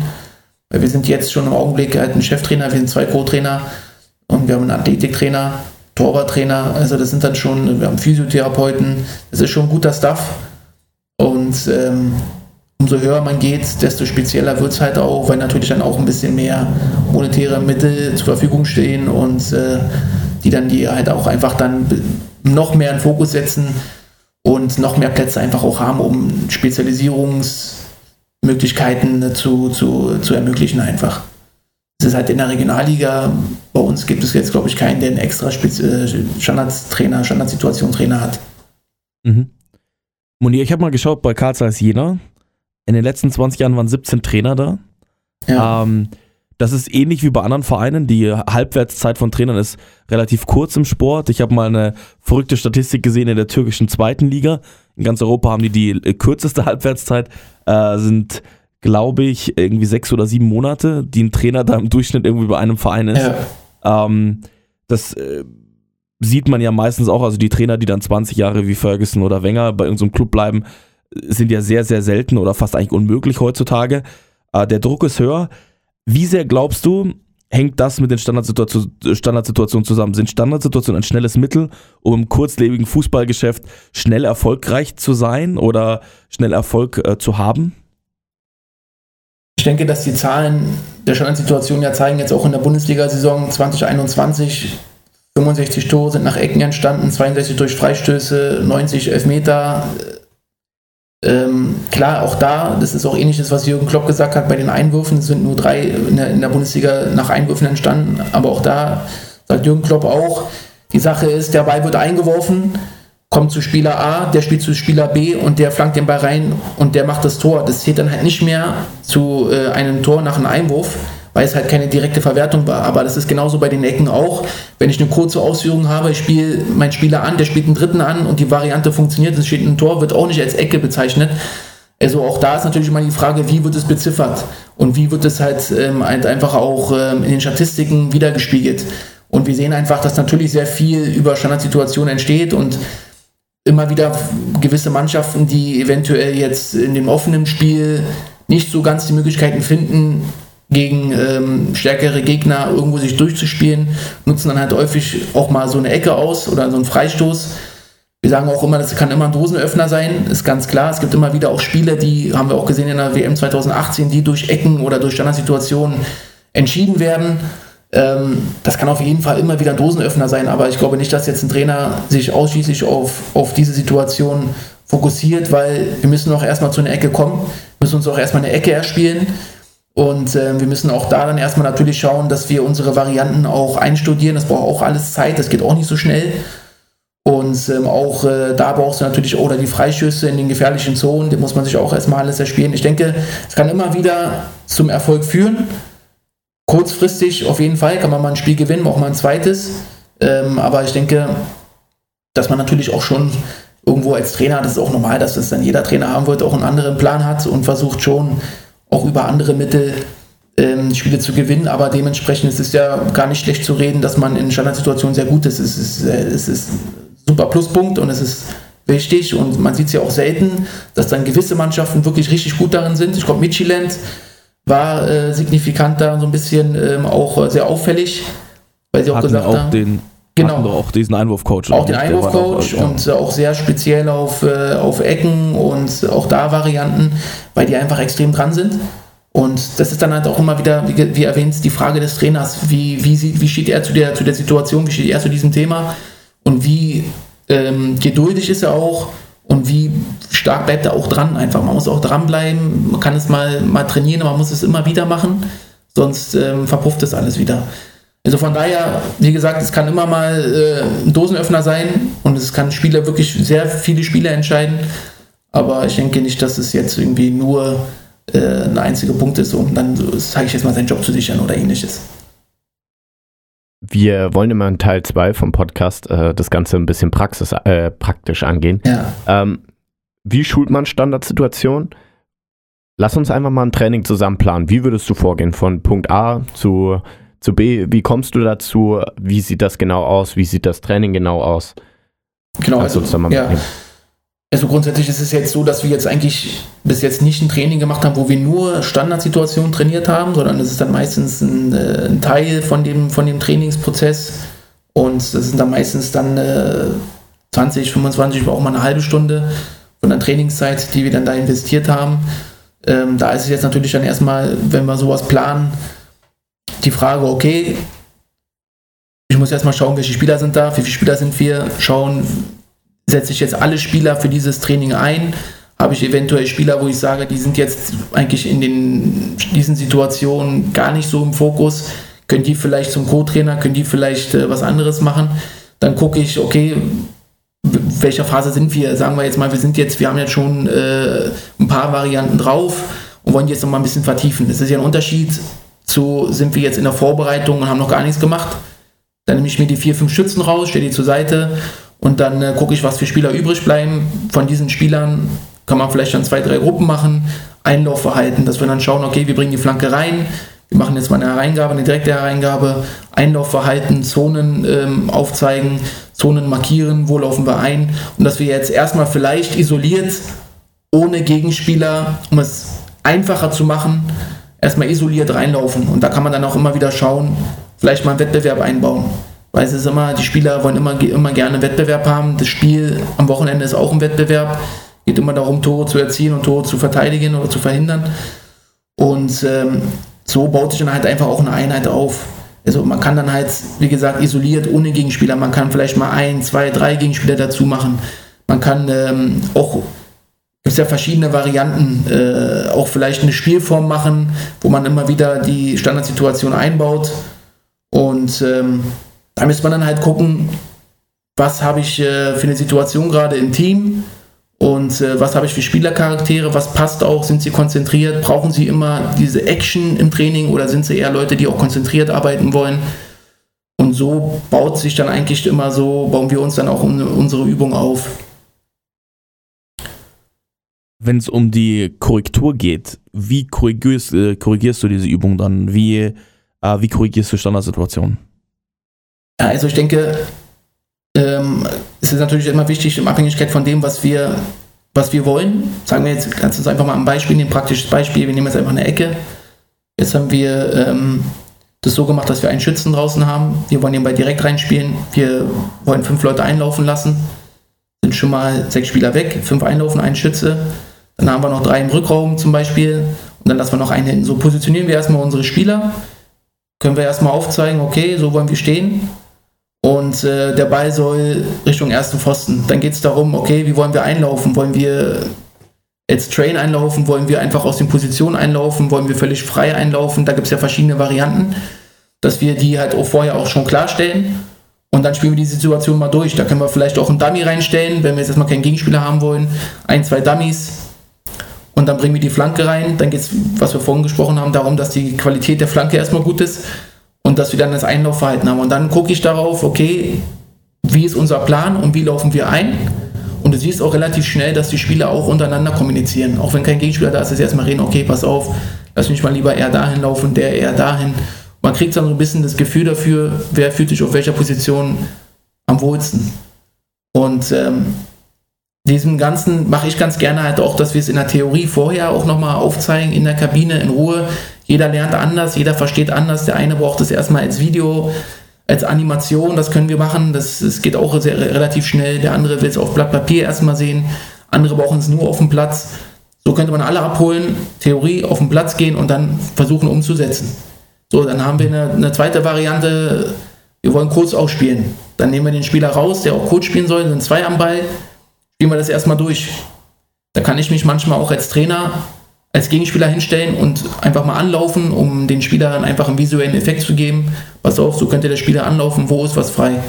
Weil wir sind jetzt schon im Augenblick halt ein Cheftrainer, wir sind zwei Co-Trainer und wir haben einen Athletiktrainer, Torwarttrainer, also das sind dann schon, wir haben Physiotherapeuten, das ist schon guter Stuff. Und ähm, umso höher man geht, desto spezieller wird es halt auch, weil natürlich dann auch ein bisschen mehr monetäre Mittel zur Verfügung stehen und äh, die dann die halt auch einfach dann noch mehr in Fokus setzen und noch mehr Plätze einfach auch haben, um Spezialisierungsmöglichkeiten zu, zu, zu ermöglichen einfach. Es ist halt in der Regionalliga, bei uns gibt es jetzt, glaube ich, keinen, der einen extra äh, Standardtrainer, Standardsituationstrainer hat. Mhm. Monier, ich habe mal geschaut bei Karl Zeiss Jena. In den letzten 20 Jahren waren 17 Trainer da. Ja. Ähm, das ist ähnlich wie bei anderen Vereinen. Die Halbwertszeit von Trainern ist relativ kurz im Sport. Ich habe mal eine verrückte Statistik gesehen in der türkischen zweiten Liga. In ganz Europa haben die die äh, kürzeste Halbwertszeit. Äh, sind, glaube ich, irgendwie sechs oder sieben Monate, die ein Trainer da im Durchschnitt irgendwie bei einem Verein ist. Ja. Ähm, das äh, sieht man ja meistens auch. Also die Trainer, die dann 20 Jahre wie Ferguson oder Wenger bei irgendeinem Club bleiben, sind ja sehr, sehr selten oder fast eigentlich unmöglich heutzutage. Äh, der Druck ist höher. Wie sehr glaubst du, hängt das mit den Standardsituationen Standardsituation zusammen? Sind Standardsituationen ein schnelles Mittel, um im kurzlebigen Fußballgeschäft schnell erfolgreich zu sein oder schnell Erfolg äh, zu haben? Ich denke, dass die Zahlen der Standardsituation ja zeigen, jetzt auch in der Bundesliga-Saison 2021, 65 Tore sind nach Ecken entstanden, 62 durch Freistöße, 90 Elfmeter, ähm, klar, auch da, das ist auch ähnliches, was Jürgen Klopp gesagt hat, bei den Einwürfen. Sind nur drei in der, in der Bundesliga nach Einwürfen entstanden, aber auch da sagt Jürgen Klopp auch, die Sache ist, der Ball wird eingeworfen, kommt zu Spieler A, der spielt zu Spieler B und der flankt den Ball rein und der macht das Tor. Das zählt dann halt nicht mehr zu äh, einem Tor nach einem Einwurf, weil es halt keine direkte Verwertung war. Aber das ist genauso bei den Ecken auch. Wenn ich eine kurze Ausführung habe, ich spiele meinen Spieler an, der spielt einen dritten an und die Variante funktioniert, es steht ein Tor, wird auch nicht als Ecke bezeichnet. Also auch da ist natürlich immer die Frage, wie wird es beziffert und wie wird es halt, ähm, halt einfach auch ähm, in den Statistiken wiedergespiegelt. Und wir sehen einfach, dass natürlich sehr viel über Standardsituationen entsteht und immer wieder gewisse Mannschaften, die eventuell jetzt in dem offenen Spiel nicht so ganz die Möglichkeiten finden, gegen ähm, stärkere Gegner irgendwo sich durchzuspielen, nutzen dann halt häufig auch mal so eine Ecke aus oder so einen Freistoß. Wir sagen auch immer, das kann immer ein Dosenöffner sein, ist ganz klar. Es gibt immer wieder auch Spiele, die haben wir auch gesehen in der WM 2018, die durch Ecken oder durch Standardsituationen entschieden werden. Ähm, das kann auf jeden Fall immer wieder ein Dosenöffner sein, aber ich glaube nicht, dass jetzt ein Trainer sich ausschließlich auf, auf diese Situation fokussiert, weil wir müssen auch erstmal zu einer Ecke kommen, müssen uns auch erstmal eine Ecke erspielen und äh, wir müssen auch da dann erstmal natürlich schauen, dass wir unsere Varianten auch einstudieren. Das braucht auch alles Zeit, das geht auch nicht so schnell. Und ähm, auch äh, da brauchst du natürlich oder die Freischüsse in den gefährlichen Zonen, die muss man sich auch erstmal alles erspielen. Ich denke, es kann immer wieder zum Erfolg führen. Kurzfristig auf jeden Fall kann man mal ein Spiel gewinnen, auch mal ein zweites. Ähm, aber ich denke, dass man natürlich auch schon irgendwo als Trainer, das ist auch normal, dass das dann jeder Trainer haben wird, auch einen anderen Plan hat und versucht schon auch über andere Mittel ähm, Spiele zu gewinnen, aber dementsprechend ist es ja gar nicht schlecht zu reden, dass man in Standardsituationen sehr gut ist. Es ist, äh, es ist ein super Pluspunkt und es ist wichtig und man sieht es ja auch selten, dass dann gewisse Mannschaften wirklich richtig gut darin sind. Ich glaube, Midtjylland war äh, signifikant da so ein bisschen ähm, auch äh, sehr auffällig, weil sie auch Hatten gesagt auch haben. Den Genau. auch diesen Einwurfcoach. Auch den doch- Einwurfcoach und auch sehr speziell auf, äh, auf Ecken und auch da Varianten, weil die einfach extrem dran sind. Und das ist dann halt auch immer wieder, wie, wie erwähnt, die Frage des Trainers, wie, wie, sieht, wie steht er zu der, zu der Situation, wie steht er zu diesem Thema und wie ähm, geduldig ist er auch und wie stark bleibt er auch dran einfach. Man muss auch dranbleiben, man kann es mal, mal trainieren, aber man muss es immer wieder machen, sonst ähm, verpufft es alles wieder. Also von daher, wie gesagt, es kann immer mal äh, ein Dosenöffner sein und es kann Spieler wirklich sehr viele Spiele entscheiden. Aber ich denke nicht, dass es jetzt irgendwie nur äh, ein einziger Punkt ist, um dann, sage ich jetzt mal, seinen Job zu sichern oder ähnliches. Wir wollen immer in Teil 2 vom Podcast äh, das Ganze ein bisschen praxis, äh, praktisch angehen. Ja. Ähm, wie schult man Standardsituationen? Lass uns einfach mal ein Training zusammen planen. Wie würdest du vorgehen von Punkt A zu, zu B? Wie kommst du dazu? Wie sieht das genau aus? Wie sieht das Training genau aus? Genau, Kannst also, ja. mitnehmen? also grundsätzlich ist es jetzt so, dass wir jetzt eigentlich bis jetzt nicht ein Training gemacht haben, wo wir nur Standardsituationen trainiert haben, sondern es ist dann meistens ein, äh, ein Teil von dem, von dem Trainingsprozess und das sind dann meistens dann äh, 20, 25, auch mal eine halbe Stunde von der Trainingszeit, die wir dann da investiert haben. Ähm, da ist es jetzt natürlich dann erstmal, wenn wir sowas planen, die Frage, okay, ich muss erstmal schauen, welche Spieler sind da, wie viele Spieler sind wir, schauen, setze ich jetzt alle Spieler für dieses Training ein, habe ich eventuell Spieler, wo ich sage, die sind jetzt eigentlich in den, diesen Situationen gar nicht so im Fokus, können die vielleicht zum Co-Trainer, können die vielleicht äh, was anderes machen, dann gucke ich, okay, welcher Phase sind wir? Sagen wir jetzt mal, wir sind jetzt, wir haben jetzt schon äh, ein paar Varianten drauf und wollen jetzt noch mal ein bisschen vertiefen. Das ist ja ein Unterschied zu, sind wir jetzt in der Vorbereitung und haben noch gar nichts gemacht. Dann nehme ich mir die vier, fünf Schützen raus, stelle die zur Seite und dann äh, gucke ich, was für Spieler übrig bleiben. Von diesen Spielern kann man vielleicht dann zwei, drei Gruppen machen, Einlaufverhalten, dass wir dann schauen, okay, wir bringen die Flanke rein, wir machen jetzt mal eine Hereingabe, eine direkte Hereingabe, Einlaufverhalten, Zonen ähm, aufzeigen, Zonen markieren, wo laufen wir ein und dass wir jetzt erstmal vielleicht isoliert, ohne Gegenspieler, um es einfacher zu machen, erstmal isoliert reinlaufen und da kann man dann auch immer wieder schauen, vielleicht mal einen Wettbewerb einbauen. Weil es ist immer, die Spieler wollen immer, immer gerne Wettbewerb haben. Das Spiel am Wochenende ist auch ein Wettbewerb. Geht immer darum, Tore zu erzielen und Tore zu verteidigen oder zu verhindern. Und ähm, so baut sich dann halt einfach auch eine Einheit auf. Also man kann dann halt, wie gesagt, isoliert ohne Gegenspieler, man kann vielleicht mal ein, zwei, drei Gegenspieler dazu machen. Man kann ähm, auch, gibt ja verschiedene Varianten, äh, auch vielleicht eine Spielform machen, wo man immer wieder die Standardsituation einbaut. Und ähm, da müsste man dann halt gucken, was habe ich äh, für eine Situation gerade im Team und äh, was habe ich für Spielercharaktere, was passt auch, sind sie konzentriert, brauchen sie immer diese Action im Training oder sind sie eher Leute, die auch konzentriert arbeiten wollen. Und so baut sich dann eigentlich immer so, bauen wir uns dann auch unsere Übung auf. Wenn es um die Korrektur geht, wie korrigierst, äh, korrigierst du diese Übung dann? Wie, äh, wie korrigierst du Standardsituationen? Also ich denke, ähm, es ist natürlich immer wichtig, in Abhängigkeit von dem, was wir, was wir wollen. Sagen wir jetzt, uns einfach mal ein Beispiel nehmen, ein praktisches Beispiel. Wir nehmen jetzt einfach eine Ecke. Jetzt haben wir ähm, das so gemacht, dass wir einen Schützen draußen haben. Wir wollen den Ball direkt reinspielen. Wir wollen fünf Leute einlaufen lassen. Sind schon mal sechs Spieler weg, fünf einlaufen, ein Schütze. Dann haben wir noch drei im Rückraum zum Beispiel. Und dann lassen wir noch einen hinten. So positionieren wir erstmal unsere Spieler. Können wir erstmal aufzeigen, okay, so wollen wir stehen und äh, der Ball soll Richtung ersten Pfosten. Dann geht es darum, okay, wie wollen wir einlaufen? Wollen wir als Train einlaufen? Wollen wir einfach aus den Positionen einlaufen? Wollen wir völlig frei einlaufen? Da gibt es ja verschiedene Varianten, dass wir die halt auch vorher auch schon klarstellen. Und dann spielen wir die Situation mal durch. Da können wir vielleicht auch einen Dummy reinstellen, wenn wir jetzt erstmal keinen Gegenspieler haben wollen. Ein, zwei Dummies. Und dann bringen wir die Flanke rein. Dann geht es, was wir vorhin gesprochen haben, darum, dass die Qualität der Flanke erstmal gut ist und dass wir dann das Einlaufverhalten haben. Und dann gucke ich darauf, okay, wie ist unser Plan und wie laufen wir ein? Und du siehst auch relativ schnell, dass die Spieler auch untereinander kommunizieren. Auch wenn kein Gegenspieler da ist, ist erstmal reden, okay, pass auf, lass mich mal lieber eher dahin laufen, der eher dahin. Man kriegt dann so ein bisschen das Gefühl dafür, wer fühlt sich auf welcher Position am wohlsten. Und ähm, diesem Ganzen mache ich ganz gerne halt auch, dass wir es in der Theorie vorher auch nochmal aufzeigen, in der Kabine, in Ruhe, jeder lernt anders, jeder versteht anders. Der eine braucht es erstmal als Video, als Animation, das können wir machen. Das, das geht auch sehr, relativ schnell. Der andere will es auf Blatt Papier erstmal sehen. Andere brauchen es nur auf dem Platz. So könnte man alle abholen, Theorie auf den Platz gehen und dann versuchen umzusetzen. So, dann haben wir eine, eine zweite Variante. Wir wollen kurz ausspielen. Dann nehmen wir den Spieler raus, der auch kurz spielen soll, sind zwei am Ball. Spielen wir das erstmal durch. Da kann ich mich manchmal auch als Trainer als Gegenspieler hinstellen und einfach mal anlaufen, um den Spielern einfach einen visuellen Effekt zu geben. Pass auf, so könnte der Spieler anlaufen, wo ist was frei.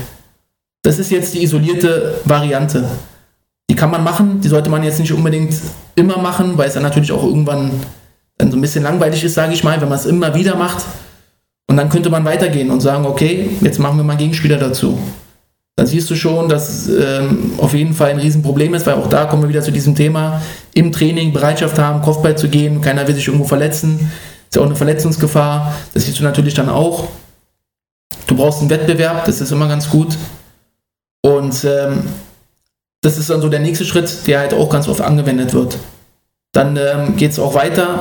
Das ist jetzt die isolierte Variante. Die kann man machen, die sollte man jetzt nicht unbedingt immer machen, weil es dann natürlich auch irgendwann dann so ein bisschen langweilig ist, sage ich mal, wenn man es immer wieder macht. Und dann könnte man weitergehen und sagen, okay, jetzt machen wir mal Gegenspieler dazu dann siehst du schon, dass es ähm, auf jeden Fall ein Riesenproblem ist, weil auch da kommen wir wieder zu diesem Thema, im Training Bereitschaft haben, Kopfball zu gehen, keiner will sich irgendwo verletzen, ist ja auch eine Verletzungsgefahr, das siehst du natürlich dann auch. Du brauchst einen Wettbewerb, das ist immer ganz gut. Und ähm, das ist dann so der nächste Schritt, der halt auch ganz oft angewendet wird. Dann ähm, geht es auch weiter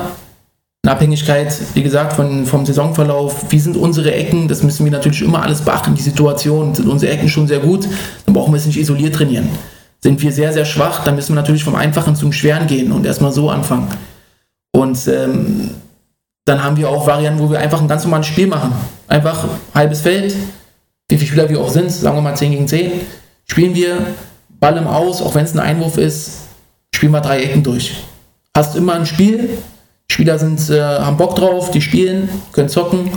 in Abhängigkeit, wie gesagt, von, vom Saisonverlauf, wie sind unsere Ecken, das müssen wir natürlich immer alles beachten, die Situation, sind unsere Ecken schon sehr gut, dann brauchen wir es nicht isoliert trainieren. Sind wir sehr, sehr schwach, dann müssen wir natürlich vom Einfachen zum Schweren gehen und erstmal so anfangen. Und ähm, dann haben wir auch Varianten, wo wir einfach ein ganz normales Spiel machen. Einfach halbes Feld, wie viele Spieler wir auch sind, sagen wir mal 10 gegen 10, spielen wir Ball im Aus, auch wenn es ein Einwurf ist, spielen wir drei Ecken durch. Hast immer ein Spiel, Spieler sind, äh, haben Bock drauf, die spielen, können zocken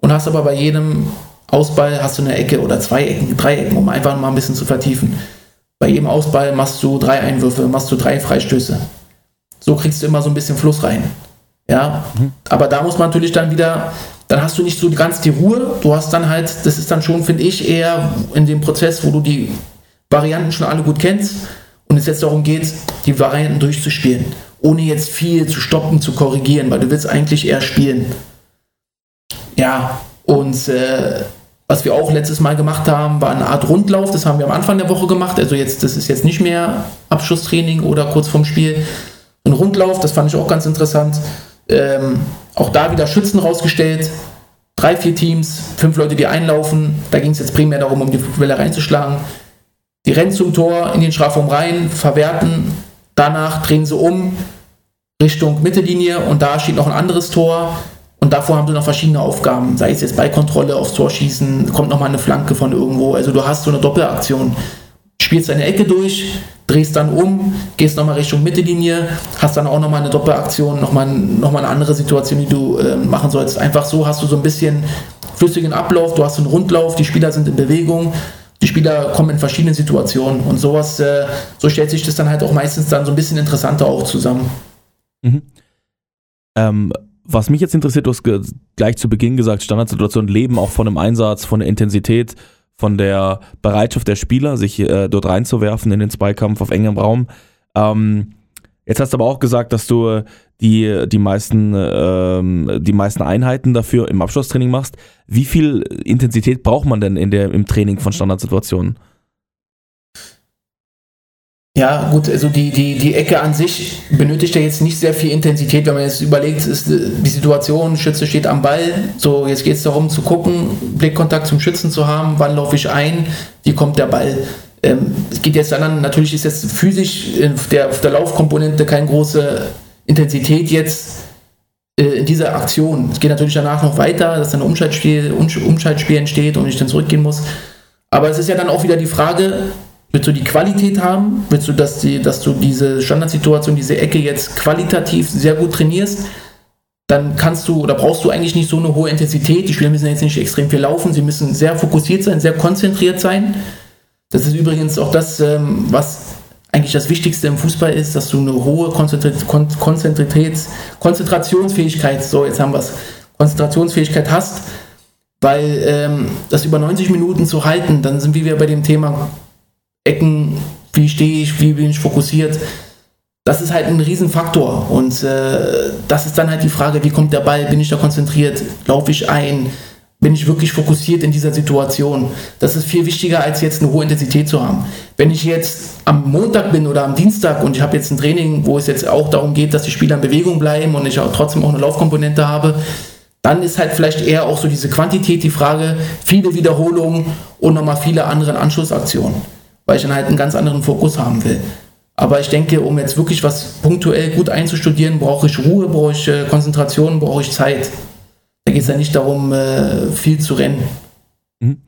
und hast aber bei jedem Ausball hast du eine Ecke oder zwei Ecken, drei Ecken, um einfach mal ein bisschen zu vertiefen. Bei jedem Ausball machst du drei Einwürfe, machst du drei Freistöße. So kriegst du immer so ein bisschen Fluss rein. Ja, mhm. aber da muss man natürlich dann wieder, dann hast du nicht so ganz die Ruhe. Du hast dann halt, das ist dann schon, finde ich, eher in dem Prozess, wo du die Varianten schon alle gut kennst und es jetzt darum geht, die Varianten durchzuspielen, ohne jetzt viel zu stoppen, zu korrigieren, weil du willst eigentlich eher spielen. Ja, und äh, was wir auch letztes Mal gemacht haben, war eine Art Rundlauf. Das haben wir am Anfang der Woche gemacht. Also jetzt, das ist jetzt nicht mehr Abschlusstraining oder kurz vorm Spiel. Ein Rundlauf, das fand ich auch ganz interessant. Ähm, auch da wieder Schützen rausgestellt. Drei, vier Teams, fünf Leute, die einlaufen. Da ging es jetzt primär darum, um die Welle reinzuschlagen. Die rennen zum Tor, in den Strafraum rein, verwerten. Danach drehen sie um Richtung Mittellinie und da steht noch ein anderes Tor. Und davor haben sie noch verschiedene Aufgaben, sei es jetzt Ballkontrolle, aufs Tor schießen, kommt nochmal eine Flanke von irgendwo. Also du hast so eine Doppelaktion. Spielst deine Ecke durch, drehst dann um, gehst nochmal Richtung Mittellinie, hast dann auch nochmal eine Doppelaktion, nochmal noch mal eine andere Situation, die du äh, machen sollst. Einfach so hast du so ein bisschen flüssigen Ablauf, du hast einen Rundlauf, die Spieler sind in Bewegung, die Spieler kommen in verschiedenen Situationen und sowas, äh, so stellt sich das dann halt auch meistens dann so ein bisschen interessanter auch zusammen. Mhm. Ähm, was mich jetzt interessiert, du hast gleich zu Beginn gesagt, Standardsituationen leben auch von dem Einsatz, von der Intensität, von der Bereitschaft der Spieler, sich äh, dort reinzuwerfen in den Zweikampf auf engem Raum. Ähm, jetzt hast du aber auch gesagt, dass du die, die, meisten, ähm, die meisten Einheiten dafür im Abschlusstraining machst. Wie viel Intensität braucht man denn in der, im Training von Standardsituationen? Ja, gut, also die, die, die Ecke an sich benötigt ja jetzt nicht sehr viel Intensität, wenn man jetzt überlegt, ist die Situation, Schütze steht am Ball, so jetzt geht es darum zu gucken, Blickkontakt zum Schützen zu haben, wann laufe ich ein, wie kommt der Ball. Ähm, es geht jetzt dann, natürlich ist jetzt physisch auf der, auf der Laufkomponente keine große Intensität jetzt äh, in dieser Aktion. Es geht natürlich danach noch weiter, dass dann ein Umschaltspiel, Umschaltspiel entsteht und ich dann zurückgehen muss. Aber es ist ja dann auch wieder die Frage, Willst du die Qualität haben? Willst du, dass, die, dass du diese Standardsituation, diese Ecke jetzt qualitativ sehr gut trainierst? Dann kannst du oder brauchst du eigentlich nicht so eine hohe Intensität. Die Spieler müssen jetzt nicht extrem viel laufen, sie müssen sehr fokussiert sein, sehr konzentriert sein. Das ist übrigens auch das, ähm, was eigentlich das Wichtigste im Fußball ist, dass du eine hohe Konzentritäts Konzentrationsfähigkeit, so jetzt haben wir es, Konzentrationsfähigkeit hast, weil ähm, das über 90 Minuten zu halten, dann sind wir bei dem Thema Ecken, wie stehe ich, wie bin ich fokussiert. Das ist halt ein Riesenfaktor. Und äh, das ist dann halt die Frage, wie kommt der Ball? Bin ich da konzentriert? Laufe ich ein? Bin ich wirklich fokussiert in dieser Situation? Das ist viel wichtiger, als jetzt eine hohe Intensität zu haben. Wenn ich jetzt am Montag bin oder am Dienstag und ich habe jetzt ein Training, wo es jetzt auch darum geht, dass die Spieler in Bewegung bleiben und ich auch trotzdem auch eine Laufkomponente habe, dann ist halt vielleicht eher auch so diese Quantität die Frage, viele Wiederholungen und nochmal viele andere Anschlussaktionen weil ich dann halt einen ganz anderen Fokus haben will. Aber ich denke, um jetzt wirklich was punktuell gut einzustudieren, brauche ich Ruhe, brauche ich äh, Konzentration, brauche ich Zeit. Da geht es ja nicht darum, äh, viel zu rennen. Mhm.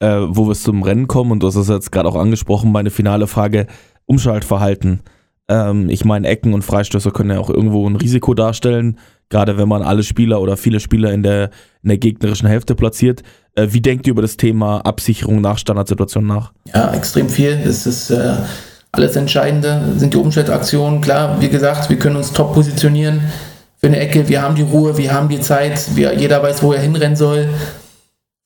Äh, wo wir zum Rennen kommen, und du hast es jetzt gerade auch angesprochen, meine finale Frage, Umschaltverhalten. Ähm, ich meine, Ecken und Freistöße können ja auch irgendwo ein Risiko darstellen, gerade wenn man alle Spieler oder viele Spieler in der, in der gegnerischen Hälfte platziert. Äh, wie denkt ihr über das Thema Absicherung nach Standardsituationen nach? Ja, extrem viel. Das ist äh, alles Entscheidende, sind die Umschaltaktionen. Klar, wie gesagt, wir können uns top positionieren für eine Ecke. Wir haben die Ruhe, wir haben die Zeit, wir, jeder weiß, wo er hinrennen soll.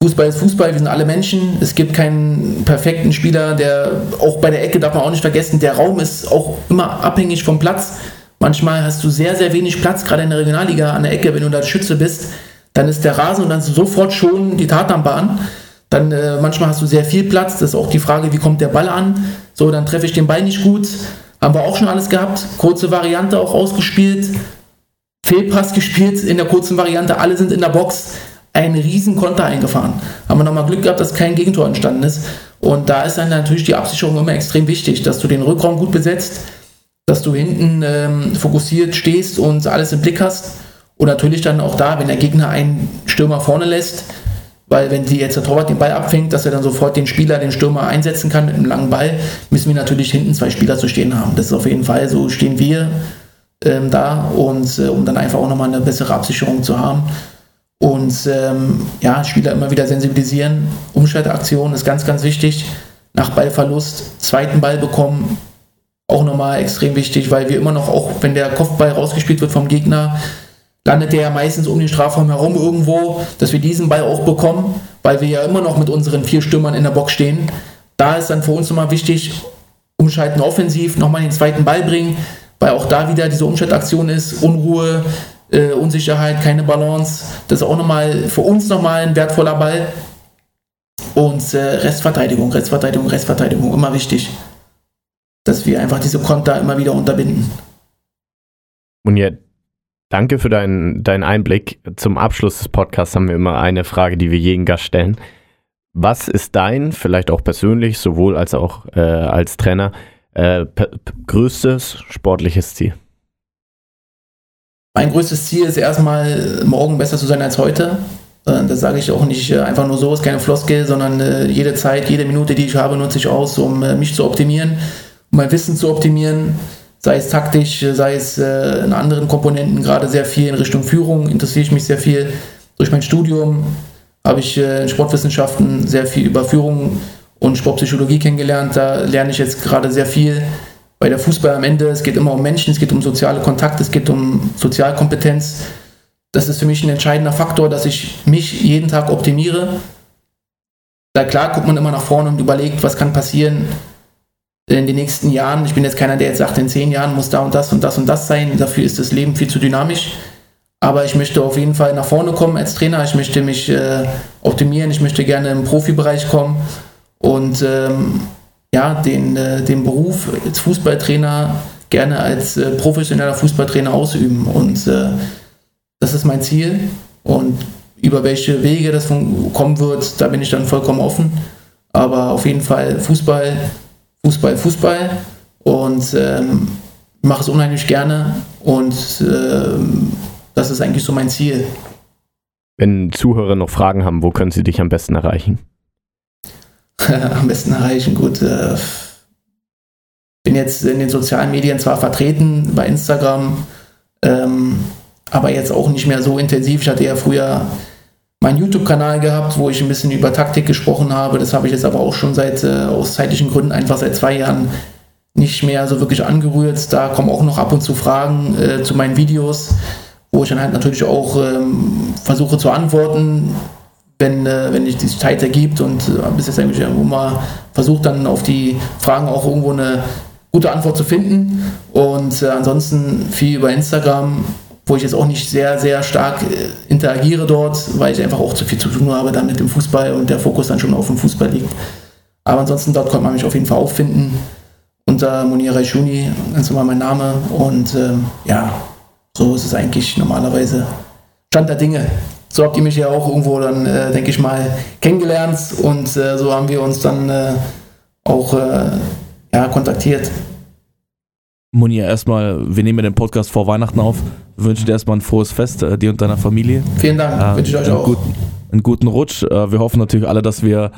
Fußball ist Fußball, wir sind alle Menschen. Es gibt keinen perfekten Spieler, der auch bei der Ecke darf man auch nicht vergessen, der Raum ist auch immer abhängig vom Platz. Manchmal hast du sehr, sehr wenig Platz, gerade in der Regionalliga an der Ecke, wenn du da Schütze bist dann ist der Rasen und dann sofort schon die Tatanbahn. Dann äh, manchmal hast du sehr viel Platz, das ist auch die Frage, wie kommt der Ball an. So, dann treffe ich den Ball nicht gut. Haben wir auch schon alles gehabt. Kurze Variante auch ausgespielt. Fehlpass gespielt in der kurzen Variante. Alle sind in der Box. Ein riesen Konter eingefahren. Haben wir nochmal Glück gehabt, dass kein Gegentor entstanden ist. Und da ist dann natürlich die Absicherung immer extrem wichtig, dass du den Rückraum gut besetzt, dass du hinten ähm, fokussiert stehst und alles im Blick hast. Und natürlich dann auch da, wenn der Gegner einen Stürmer vorne lässt, weil wenn die jetzt der Torwart den Ball abfängt, dass er dann sofort den Spieler, den Stürmer einsetzen kann mit einem langen Ball, müssen wir natürlich hinten zwei Spieler zu stehen haben. Das ist auf jeden Fall so, stehen wir ähm, da und äh, um dann einfach auch nochmal eine bessere Absicherung zu haben. Und ähm, ja, Spieler immer wieder sensibilisieren. Umschaltaktion ist ganz, ganz wichtig. Nach Ballverlust zweiten Ball bekommen, auch nochmal extrem wichtig, weil wir immer noch, auch wenn der Kopfball rausgespielt wird vom Gegner, landet der ja meistens um den Strafraum herum irgendwo, dass wir diesen Ball auch bekommen, weil wir ja immer noch mit unseren vier Stürmern in der Box stehen. Da ist dann für uns nochmal wichtig, umschalten offensiv, nochmal den zweiten Ball bringen, weil auch da wieder diese Umschaltaktion ist, Unruhe, äh, Unsicherheit, keine Balance. Das ist auch nochmal für uns nochmal ein wertvoller Ball. Und äh, Restverteidigung, Restverteidigung, Restverteidigung, immer wichtig. Dass wir einfach diese Konter immer wieder unterbinden. Und jetzt Danke für deinen, deinen Einblick. Zum Abschluss des Podcasts haben wir immer eine Frage, die wir jeden Gast stellen. Was ist dein, vielleicht auch persönlich, sowohl als auch äh, als Trainer, äh, größtes sportliches Ziel? Mein größtes Ziel ist erstmal, morgen besser zu sein als heute. Äh, das sage ich auch nicht äh, einfach nur so, ist keine Floskel, sondern äh, jede Zeit, jede Minute, die ich habe, nutze ich aus, um mich zu optimieren, um mein Wissen zu optimieren sei es taktisch, sei es in anderen Komponenten, gerade sehr viel in Richtung Führung, interessiere ich mich sehr viel. Durch mein Studium habe ich in Sportwissenschaften sehr viel über Führung und Sportpsychologie kennengelernt. Da lerne ich jetzt gerade sehr viel. Bei der Fußball am Ende, es geht immer um Menschen, es geht um soziale Kontakte, es geht um Sozialkompetenz. Das ist für mich ein entscheidender Faktor, dass ich mich jeden Tag optimiere. Da klar guckt man immer nach vorne und überlegt, was kann passieren, in den nächsten Jahren, ich bin jetzt keiner, der jetzt sagt, in zehn Jahren muss da und das und das und das sein, dafür ist das Leben viel zu dynamisch. Aber ich möchte auf jeden Fall nach vorne kommen als Trainer, ich möchte mich äh, optimieren, ich möchte gerne im Profibereich kommen und ähm, ja, den, äh, den Beruf als Fußballtrainer gerne als äh, professioneller Fußballtrainer ausüben. Und äh, das ist mein Ziel. Und über welche Wege das kommen wird, da bin ich dann vollkommen offen. Aber auf jeden Fall Fußball Fußball, Fußball und ähm, mache es unheimlich gerne und ähm, das ist eigentlich so mein Ziel. Wenn Zuhörer noch Fragen haben, wo können sie dich am besten erreichen? (laughs) am besten erreichen, gut. Äh, bin jetzt in den sozialen Medien zwar vertreten, bei Instagram, ähm, aber jetzt auch nicht mehr so intensiv. Ich hatte ja früher meinen YouTube-Kanal gehabt, wo ich ein bisschen über Taktik gesprochen habe. Das habe ich jetzt aber auch schon seit äh, aus zeitlichen Gründen einfach seit zwei Jahren nicht mehr so wirklich angerührt. Da kommen auch noch ab und zu Fragen äh, zu meinen Videos, wo ich dann halt natürlich auch ähm, versuche zu antworten, wenn, äh, wenn sich die Zeit ergibt und äh, bis jetzt eigentlich irgendwo mal versucht dann auf die Fragen auch irgendwo eine gute Antwort zu finden. Und äh, ansonsten viel über Instagram, wo ich jetzt auch nicht sehr, sehr stark äh, interagiere dort, weil ich einfach auch zu viel zu tun habe damit im Fußball und der Fokus dann schon auf dem Fußball liegt. Aber ansonsten dort konnte man mich auf jeden Fall auffinden unter Munir Raishuni, ganz normal mein Name und ähm, ja, so ist es eigentlich normalerweise Stand der Dinge. So habt ihr mich ja auch irgendwo dann, äh, denke ich mal, kennengelernt und äh, so haben wir uns dann äh, auch äh, ja, kontaktiert. Munir, erstmal, wir nehmen den Podcast vor Weihnachten auf. Wir wünschen dir erstmal ein frohes Fest, äh, dir und deiner Familie. Vielen Dank, äh, wünsche ich euch einen auch. Guten, einen guten Rutsch. Wir hoffen natürlich alle, dass wir,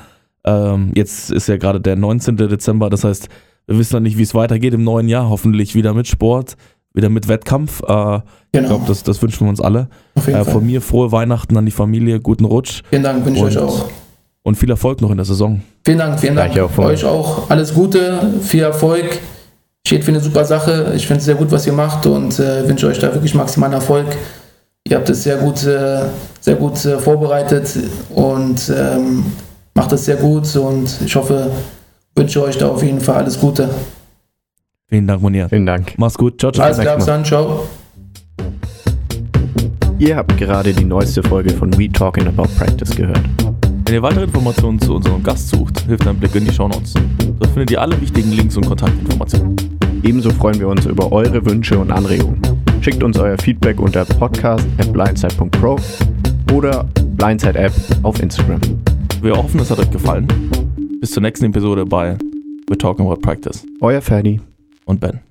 ähm, jetzt ist ja gerade der 19. Dezember, das heißt, wir wissen noch nicht, wie es weitergeht im neuen Jahr. Hoffentlich wieder mit Sport, wieder mit Wettkampf. Äh, Genau. Ich glaube, das, das wünschen wir uns alle. Auf jeden Äh, Fall. von mir frohe Weihnachten an die Familie, guten Rutsch Vielen Dank, wünsche ich euch Und- auch. und viel Erfolg noch in der Saison. Vielen Dank, vielen Dank. Danke auch euch auch. Alles Gute, viel Erfolg. Steht für eine super Sache. Ich finde es sehr gut, was ihr macht und äh, wünsche euch da wirklich maximalen Erfolg. Ihr habt es sehr gut, äh, sehr gut äh, vorbereitet und ähm, macht es sehr gut und ich hoffe, wünsche euch da auf jeden Fall alles Gute. Vielen Dank, Munir. Vielen Dank. Mach's gut. Ciao, ciao. Alles klar, dann, ciao. Ihr habt gerade die neueste Folge von We Talking About Practice gehört. Wenn ihr weitere Informationen zu unserem Gast sucht, hilft ein Blick in die Shownotes. Dort findet ihr alle wichtigen Links und Kontaktinformationen. Ebenso freuen wir uns über eure Wünsche und Anregungen. Schickt uns euer Feedback unter podcast.blindside.pro oder Blindside App auf Instagram. Wir hoffen, es hat euch gefallen. Bis zur nächsten Episode bei We're Talking About Practice Euer Ferdi. Und Ben.